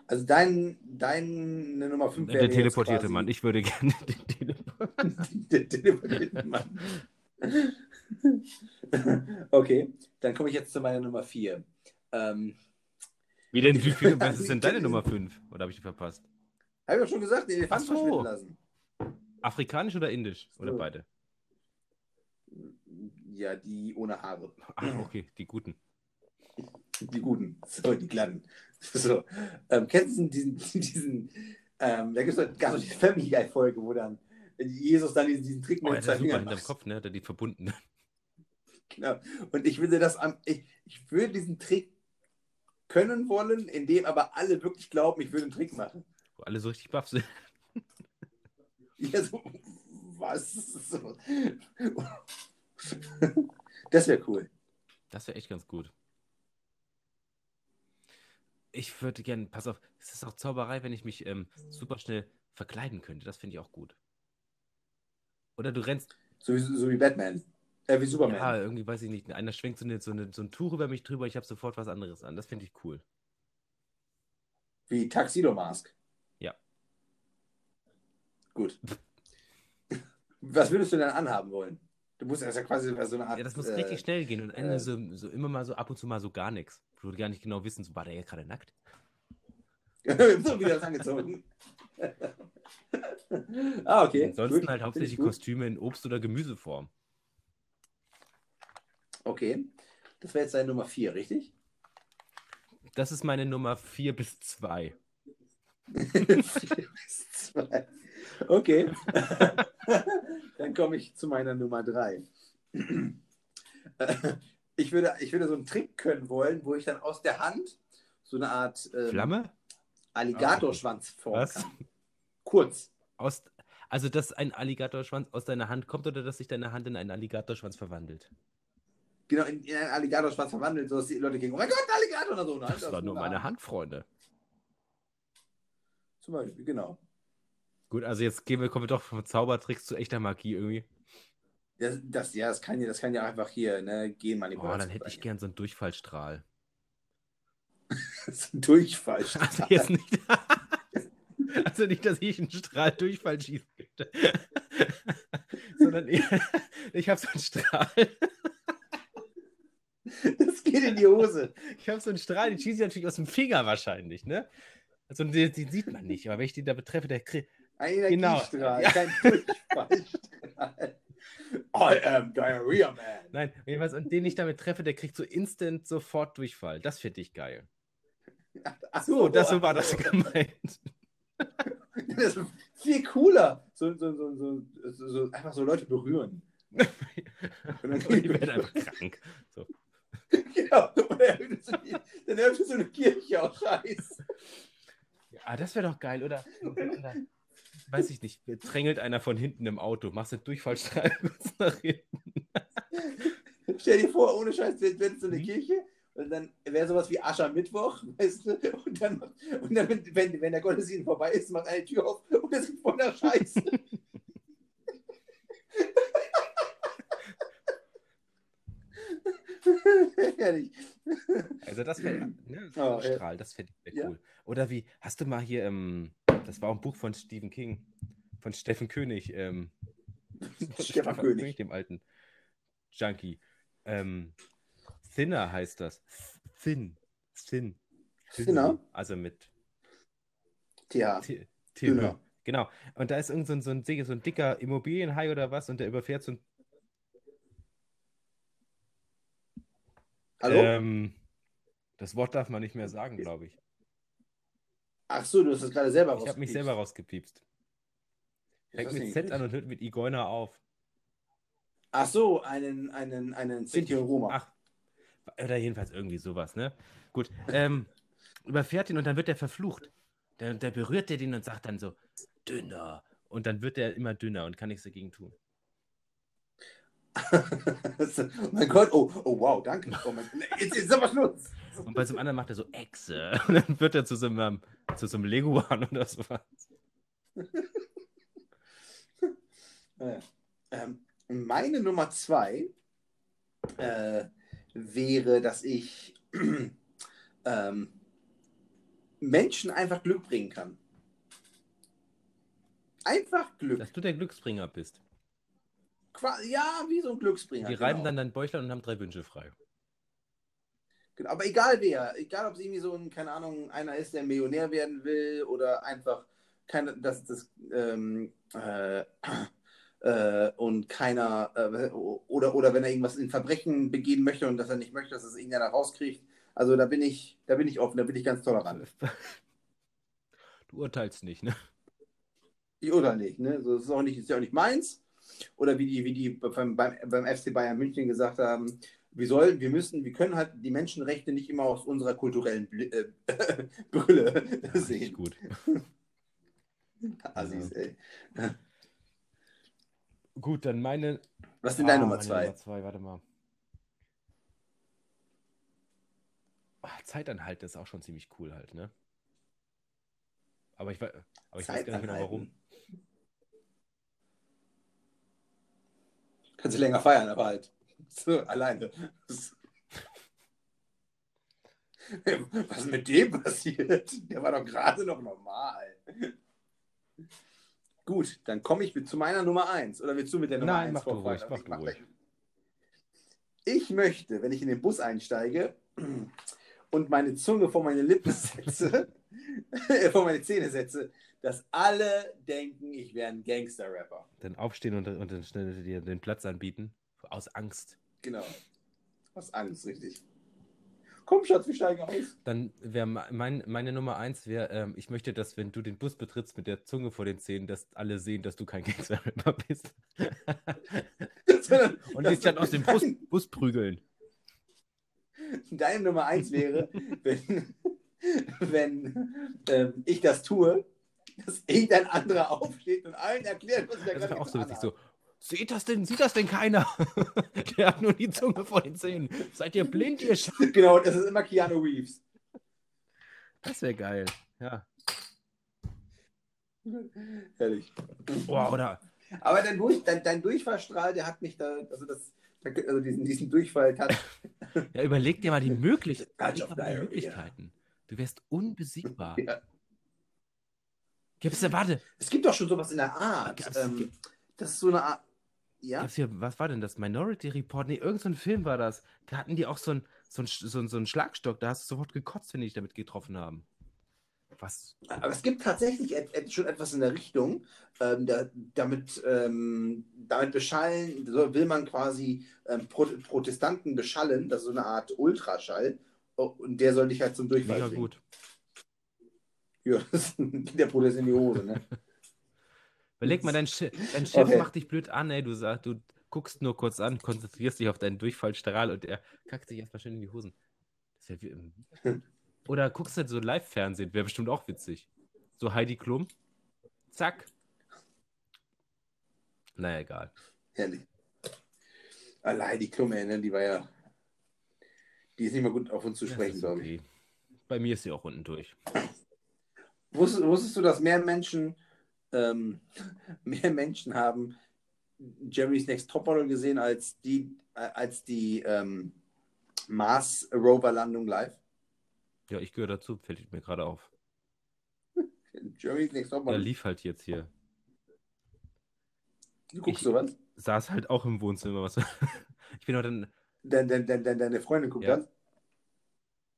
Also dein, deine Nummer 5 Der teleportierte Mann. Ich würde gerne den teleportieren. der teleportierte Mann. okay, dann komme ich jetzt zu meiner Nummer 4. Ähm, Wie denn, wie viel, was ist denn deine Nummer 5? Oder habe ich die verpasst? habe ich doch schon gesagt, den Elefant so. verschwinden lassen. Afrikanisch oder indisch? Oder So. beide? Ja, die ohne Haare. Ach, okay, die guten. Die guten. So, die glatten. So. Ähm, kennst du diesen, diesen ähm, da gibt es gab es die Family Guy Folge, wo dann Jesus dann diesen, diesen Trick Oh, mit super Fingern macht. Kopf, ne? Hat er die verbunden. Genau. Und ich würde das am, ich, ich würde diesen Trick können wollen, indem aber alle wirklich glauben, ich würde einen Trick machen. Wo alle so richtig baff sind. Ja, so, was? Das wäre cool. Das wäre echt ganz gut. Ich würde gerne, pass auf, es ist auch Zauberei, wenn ich mich ähm, super schnell verkleiden könnte. Das finde ich auch gut. Oder du rennst, So wie, so wie Batman. Äh, wie Superman. ja, irgendwie weiß ich nicht, einer schwenkt so, eine, so, eine, so ein Tuch über mich drüber, ich habe sofort was anderes an. Das finde ich cool. Wie Tuxedo Mask. Ja. Gut. Was würdest du denn anhaben wollen? Du musst das ja quasi so eine Art. Ja, das muss äh, richtig schnell gehen und äh, so, so immer mal so ab und zu mal so gar nichts. Wo du gar nicht genau wissen, so, war der jetzt gerade nackt? so wieder das angezogen. ah, okay. Ansonsten gut. halt hauptsächlich. Kostüme in Obst- oder Gemüseform. Okay. Das wäre jetzt deine Nummer 4, richtig? Das ist meine Nummer 4 bis 2. Zwei. okay. Dann komme ich zu meiner Nummer 3. Ich würde, ich würde so einen Trick können wollen, wo ich dann aus der Hand so eine Art ähm, Flamme? Alligatorschwanz formen Was? kann. Kurz. Aus, also, dass ein Alligatorschwanz aus deiner Hand kommt oder dass sich deine Hand in einen Alligatorschwanz verwandelt? Genau, in, in einen Alligatorschwanz verwandelt, sodass die Leute gehen, oh mein Gott, ein Alligator oder so. Nein, Das war nur meine Hand, Freunde. Zum Beispiel, genau. Gut, also jetzt gehen wir, kommen wir doch von Zaubertricks zu echter Magie irgendwie. Das, das, ja, das kann, ja- das kann ja einfach hier, ne, Oh, Genmanipulation dann hätte ich gern so einen Durchfallstrahl. Das ist ein Durchfall. Also jetzt nicht. Also nicht, dass ich einen Strahl Durchfall schießen könnte. Sondern eher, ich habe so einen Strahl. Das geht in die Hose. Ich habe so einen Strahl, den schieße ich natürlich aus dem Finger wahrscheinlich, ne? Also den, den sieht man nicht, aber wenn ich den da betreffe, der kriegt. Ein Genau. Energiestrahl, Ja. kein Durchfallstrahl. I am Diarrhea Man. Nein, jedenfalls, und den ich damit treffe, der kriegt so instant sofort Durchfall. Das finde ich geil. Ach So, das so war das gemeint. Das Viel cooler. So, so, so, so, einfach so Leute berühren. Und dann Die werden einfach krank. So. genau. Dann öffnet so eine Kirche aus Scheiß. Ah, das wäre doch geil, oder? Weiß ich nicht. Drängelt einer von hinten im Auto, machst du Durchfallstrahl kurz nach hinten. Stell dir vor, ohne Scheiß, wäre wär so eine Mhm. Kirche dann wäre sowas wie Aschermittwoch, weißt du? Und dann, und dann wenn, wenn der Gottesdienst vorbei ist, macht eine Tür auf und es ist voller Scheiße. Herrlich. Also das wäre, ne, Oh, ja. Strahl, das fände ich Ja. cool. Oder wie, hast du mal hier, ähm, das war auch ein Buch von Stephen King, von Steffen König, ähm, Stefan König. dem alten Junkie. Ähm, Thinner heißt das. Thin. Thin. Thinner? Also mit Tja, T- Dünner. T- Genau. Und da ist irgend so ein, so ein, so ein dicker Immobilienhai oder was und der überfährt so ein. hallo? Ähm, das Wort darf man nicht mehr sagen, glaube ich. Ach so, du hast das gerade selber Ich habe mich rausgepiepst. selber rausgepiepst. Fängt mit Z an und hört mit Igorna auf. Ach so, einen, einen, einen Sinti und Roma. Ach, oder jedenfalls irgendwie sowas, ne? Gut. Ähm, überfährt ihn und dann wird er verflucht. Der, der berührt der den und sagt dann so, dünner. Und dann wird er immer dünner und kann nichts dagegen tun. oh mein Gott, oh, oh wow, danke. Oh mein, jetzt ist aber Schluss. Und bei so einem anderen macht er so Echse. Und dann wird er zu so einem, zu so einem Leguan oder sowas. Ja. Ähm, meine Nummer zwei äh, wäre, dass ich ähm, Menschen einfach Glück bringen kann. Einfach Glück. Dass du der Glücksbringer bist. Qua ja, wie so ein Glücksbringer. Die genau. reiben dann dein Bäuchlein und haben drei Wünsche frei. Genau, Aber egal wer, egal ob es irgendwie so ein, keine Ahnung, einer ist, der Millionär werden will oder einfach keine, das, das, ähm, äh, äh, und keiner, äh, oder, oder wenn er irgendwas in Verbrechen begehen möchte und dass er nicht möchte, dass es irgendeiner rauskriegt. Also da bin ich, da bin ich offen, da bin ich ganz tolerant. Du urteilst nicht, ne? Ich oder nicht, ne? Das ist auch nicht, ist ja auch nicht meins. Oder wie die, wie die beim, beim, beim FC Bayern München gesagt haben, wir sollen, wir müssen, wir können halt die Menschenrechte nicht immer aus unserer kulturellen Bl äh, Brille Richtig sehen. gut. Assis, ey. Gut, dann meine. Was ist denn deine Ah, Nummer zwei? Nummer zwei, warte mal. Ah, Zeitanhalt ist auch schon ziemlich cool halt, ne? Aber ich, aber ich weiß gar nicht genau warum. Zeitanhalten. Kannst du länger feiern, aber halt so, alleine. Was mit dem passiert? Der war doch gerade noch normal. Gut, dann komme ich mit- zu meiner Nummer 1. Oder willst du mit der Nummer Nein, 1 mach du ruhig, mach ich, du ruhig. ich möchte, wenn ich in den Bus einsteige und meine Zunge vor meine Lippen setze, äh, vor meine Zähne setze, dass alle denken, ich wäre ein Gangster-Rapper. Dann aufstehen und, und dann schnell dir den Platz anbieten. Aus Angst. Genau. Aus Angst, richtig. Komm, Schatz, wir steigen aus. Dann wäre mein, meine Nummer eins wäre, ähm, ich möchte, dass wenn du den Bus betrittst mit der Zunge vor den Zähnen, dass alle sehen, dass du kein Gangster-Rapper bist. und dich dann aus dem Bus, Bus prügeln. Deine Nummer 1 wäre, wenn, wenn ähm, ich das tue, dass irgendein anderer aufsteht und allen erklärt, was ich da Das gerade wäre auch so witzig. So, sieht das denn, sieht das denn keiner? Der hat nur die Zunge vor den Zähnen. Seid ihr blind, ihr Sch Genau, das ist immer Keanu Reeves. Das wäre geil. Ja. Herrlich. Boah, oder Aber dein, Durch, dein, dein Durchfallstrahl, der hat mich da, also das, also diesen, diesen Durchfall hat. Ja, überleg dir mal die, möglich die. Möglichkeiten. Du wärst unbesiegbar. Ja. Gibt's da, warte, Es gibt doch schon sowas in der Art. Ähm, das ist so eine Art. Ja? hier, was war denn das? Minority Report? Nee, irgendein so ein Film war das. Da hatten die auch so einen so ein, so ein, so ein Schlagstock, da hast du sofort gekotzt, wenn die dich damit getroffen haben. Was? Aber es gibt tatsächlich schon etwas in der Richtung. Ähm, da, damit, ähm, damit beschallen, so will man quasi ähm, Pro, Protestanten beschallen, das ist so eine Art Ultraschall. Oh, Und der soll dich halt zum Durchfall Mega bringen. gut. Ja, das geht der Protest in die Hose, ne? Überleg mal, dein, Sch dein Chef Okay. macht dich blöd an, ey. Du sagst, du guckst nur kurz an, konzentrierst dich auf deinen Durchfallstrahl und er kackt sich erstmal schön in die Hosen. Ja. Oder guckst halt so Live-Fernsehen, wäre bestimmt auch witzig. So Heidi Klum. Zack. Naja, egal. Herrlich. Allein die Klumme, ne, die war ja. Die ist nicht mal gut auf uns zu Das sprechen, glaube ich. okay. Bei mir ist sie auch unten durch. Wusstest, wusstest du, dass mehr Menschen, ähm, mehr Menschen haben Jeremy's Next Topmodel gesehen als die, äh, als die ähm, Mars Rover Landung live? Ja, ich gehöre dazu, fällt mir gerade auf. Jeremy's Next Der Topmodel. lief halt jetzt hier. du guckst ich- sowas? Saß halt auch im Wohnzimmer. Was ich bin auch dann. Dein, dein, dein, dein, deine Freundin guckt Ja. das?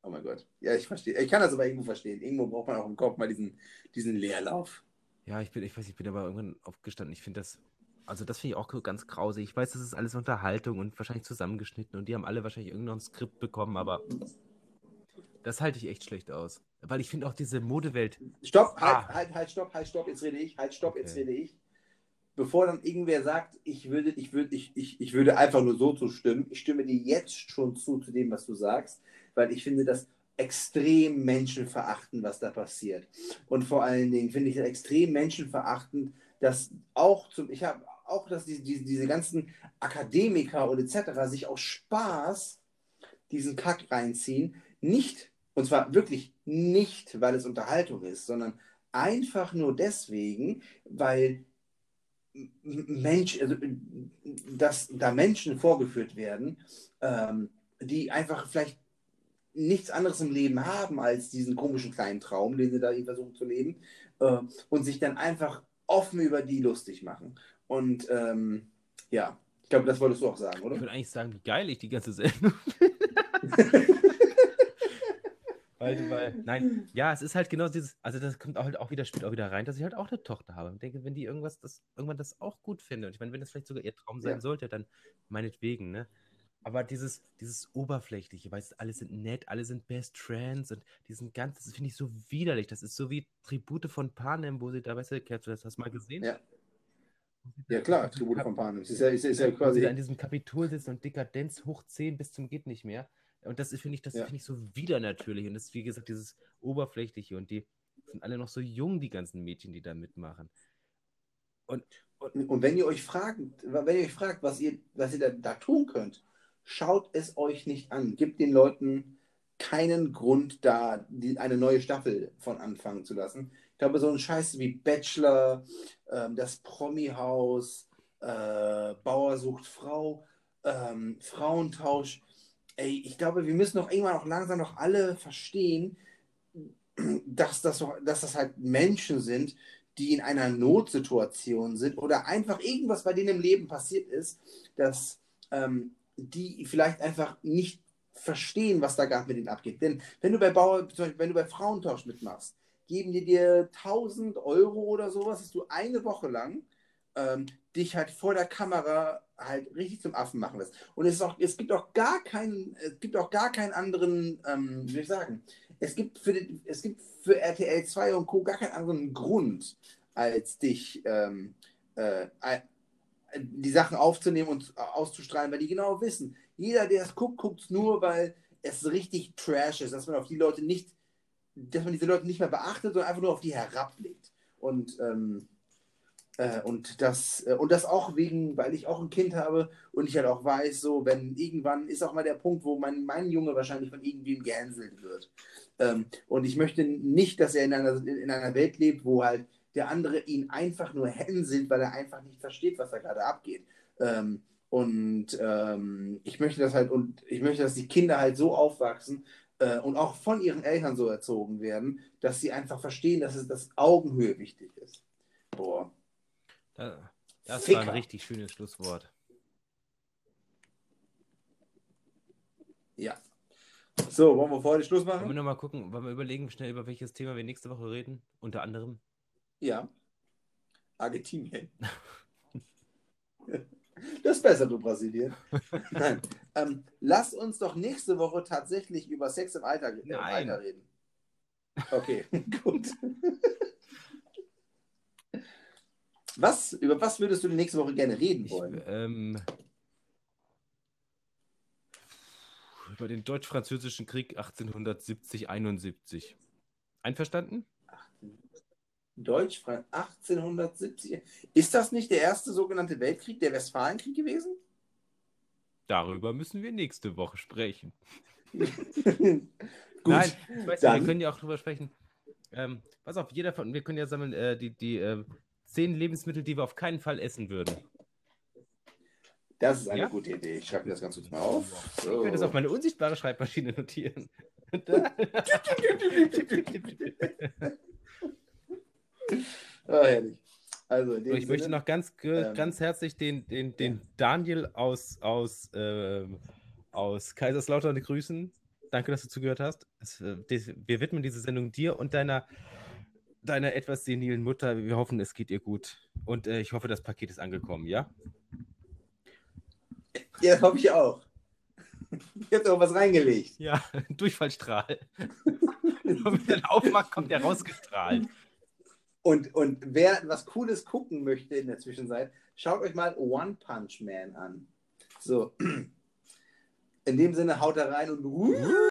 Oh mein Gott. Ja, ich verstehe. Ich kann das aber irgendwo verstehen. Irgendwo braucht man auch im Kopf mal diesen, diesen Leerlauf. Ja, ich bin, ich weiß, ich bin aber irgendwann aufgestanden. Ich finde das. Also, das finde ich auch ganz grausig. Ich weiß, das ist alles Unterhaltung und wahrscheinlich zusammengeschnitten und die haben alle wahrscheinlich irgendein Skript bekommen, aber das halte ich echt schlecht aus. Weil ich finde auch diese Modewelt. Stopp, halt, Ah. halt, halt, stopp, halt, stopp, jetzt rede ich, halt, stopp, jetzt Okay. rede ich. Bevor dann irgendwer sagt, ich würde, ich würde, ich, ich, ich würde einfach nur so zustimmen, ich stimme dir jetzt schon zu, zu dem, was du sagst, weil ich finde das extrem menschenverachtend, was da passiert. Und vor allen Dingen finde ich das extrem menschenverachtend, dass auch zum, ich habe auch, dass die, die, diese ganzen Akademiker und etc. sich aus Spaß diesen Kack reinziehen, nicht, und zwar wirklich nicht, weil es Unterhaltung ist, sondern einfach nur deswegen, weil Mensch, also, dass da Menschen vorgeführt werden, ähm, die einfach vielleicht nichts anderes im Leben haben als diesen komischen kleinen Traum, den sie da versuchen zu leben, äh, und sich dann einfach offen über die lustig machen. Und ähm, ja, ich glaube, das wolltest du auch sagen, Ich oder? würde eigentlich sagen, wie geil ich die ganze Sendung Weil, weil, nein, ja, es ist halt genau dieses, also das kommt auch halt auch wieder, spielt auch wieder rein, dass ich halt auch eine Tochter habe. Und denke, wenn die irgendwas, das, irgendwann das auch gut findet, und ich meine, wenn das vielleicht sogar ihr Traum sein Ja. sollte, dann meinetwegen, ne? Aber dieses, dieses Oberflächliche, weißt du, alle sind nett, alle sind Best Friends und diesen ganzen, das finde ich so widerlich. Das ist so wie Tribute von Panem, wo sie da, weißt du, Kennst du das hast du mal gesehen? Ja. Ja, klar, Tribute von Panem. Es ist ja, ist, ist ja sie quasi. da in diesem Kapitol sitzen und Dekadenz hoch 10 bis zum geht nicht mehr. Und das finde ich, das Ja. finde ich so wieder natürlich. Und das ist, wie gesagt, dieses Oberflächliche. Und die sind alle noch so jung, die ganzen Mädchen, die da mitmachen. Und, und Und wenn ihr euch fragt, wenn ihr euch fragt, was ihr, was ihr da, da tun könnt, schaut es euch nicht an. Gebt den Leuten keinen Grund, da die, eine neue Staffel von anfangen zu lassen. Ich glaube, so ein Scheiß wie Bachelor, ähm, das Promi-Haus, äh, Bauer sucht Frau, ähm, Frauentausch. Ey, ich glaube, wir müssen doch irgendwann auch langsam noch alle verstehen, dass das, dass das halt Menschen sind, die in einer Notsituation sind oder einfach irgendwas bei denen im Leben passiert ist, dass ähm, die vielleicht einfach nicht verstehen, was da gerade mit ihnen abgeht. Denn wenn du bei Bauer, zum Beispiel, wenn du bei Frauentausch mitmachst, geben die dir 1000 Euro oder sowas, dass du eine Woche lang ähm, dich halt vor der Kamera halt richtig zum Affen machen lässt. Und es, auch, es gibt auch gar keinen, es gibt auch gar keinen anderen, ähm, wie soll ich sagen, es gibt für, den, es gibt für RTL 2 und Co. gar keinen anderen Grund, als dich ähm, äh, die Sachen aufzunehmen und auszustrahlen, weil die genau wissen, jeder, der es guckt, guckt es nur, weil es richtig trash ist, dass man auf die Leute nicht, dass man diese Leute nicht mehr beachtet, sondern einfach nur auf die herabblickt. Und, ähm, äh, und, das, äh, und das auch wegen, weil ich auch ein Kind habe und ich halt auch weiß, so, wenn irgendwann ist auch mal der Punkt, wo mein, mein Junge wahrscheinlich von irgendwem gehänselt wird. Ähm, und ich möchte nicht, dass er in einer, in einer Welt lebt, wo halt der andere ihn einfach nur hänselt, weil er einfach nicht versteht, was da gerade abgeht. Ähm, und ähm, ich möchte das halt, und ich möchte, dass die Kinder halt so aufwachsen äh, und auch von ihren Eltern so erzogen werden, dass sie einfach verstehen, dass es das Augenhöhe wichtig ist. Boah. da, das Ficker. war ein richtig schönes Schlusswort. Ja. So, wollen wir vor heute Schluss Wollen wir machen? nochmal gucken, wollen wir überlegen, schnell über welches Thema wir nächste Woche reden? Unter anderem. Ja. Argentinien. Das bessere Brasilien. Nein. Ähm, lass uns doch nächste Woche tatsächlich über Sex im Alter, im Nein. Alter reden. Okay, gut. Was, über was würdest du nächste Woche gerne reden Ich, wollen? ähm, über den deutsch-französischen Krieg 1870-71. Einverstanden? Deutsch, Frank- 1870. Ist das nicht der erste sogenannte Weltkrieg, der Westfalenkrieg gewesen? Darüber müssen wir nächste Woche sprechen. Gut. Nein, ich weiß, dann- wir können ja auch drüber sprechen. Ähm, pass auf, jeder von, wir können ja sammeln äh, die, die äh, zehn Lebensmittel, die wir auf keinen Fall essen würden. Das ist eine Ja? gute Idee. Ich schreibe mir das ganz kurz mal auf. Ich werde das auf meine unsichtbare Schreibmaschine notieren. Ah, herrlich. Also, ich möchte Sinne, noch ganz, ähm, ganz herzlich den, den, den Daniel aus, aus, ähm, aus Kaiserslautern grüßen. Danke, dass du zugehört hast. Es, äh, wir widmen diese Sendung dir und deiner, deiner etwas senilen Mutter. Wir hoffen, es geht ihr gut. Und äh, ich hoffe, das Paket ist angekommen, ja? Ja, hoffe ich auch. Ich habe da auch was reingelegt. Ja, Durchfallstrahl. Und wenn er aufmacht, kommt er rausgestrahlt. Und, und wer was Cooles gucken möchte in der Zwischenzeit, schaut euch mal One Punch Man an. So. In dem Sinne haut er rein und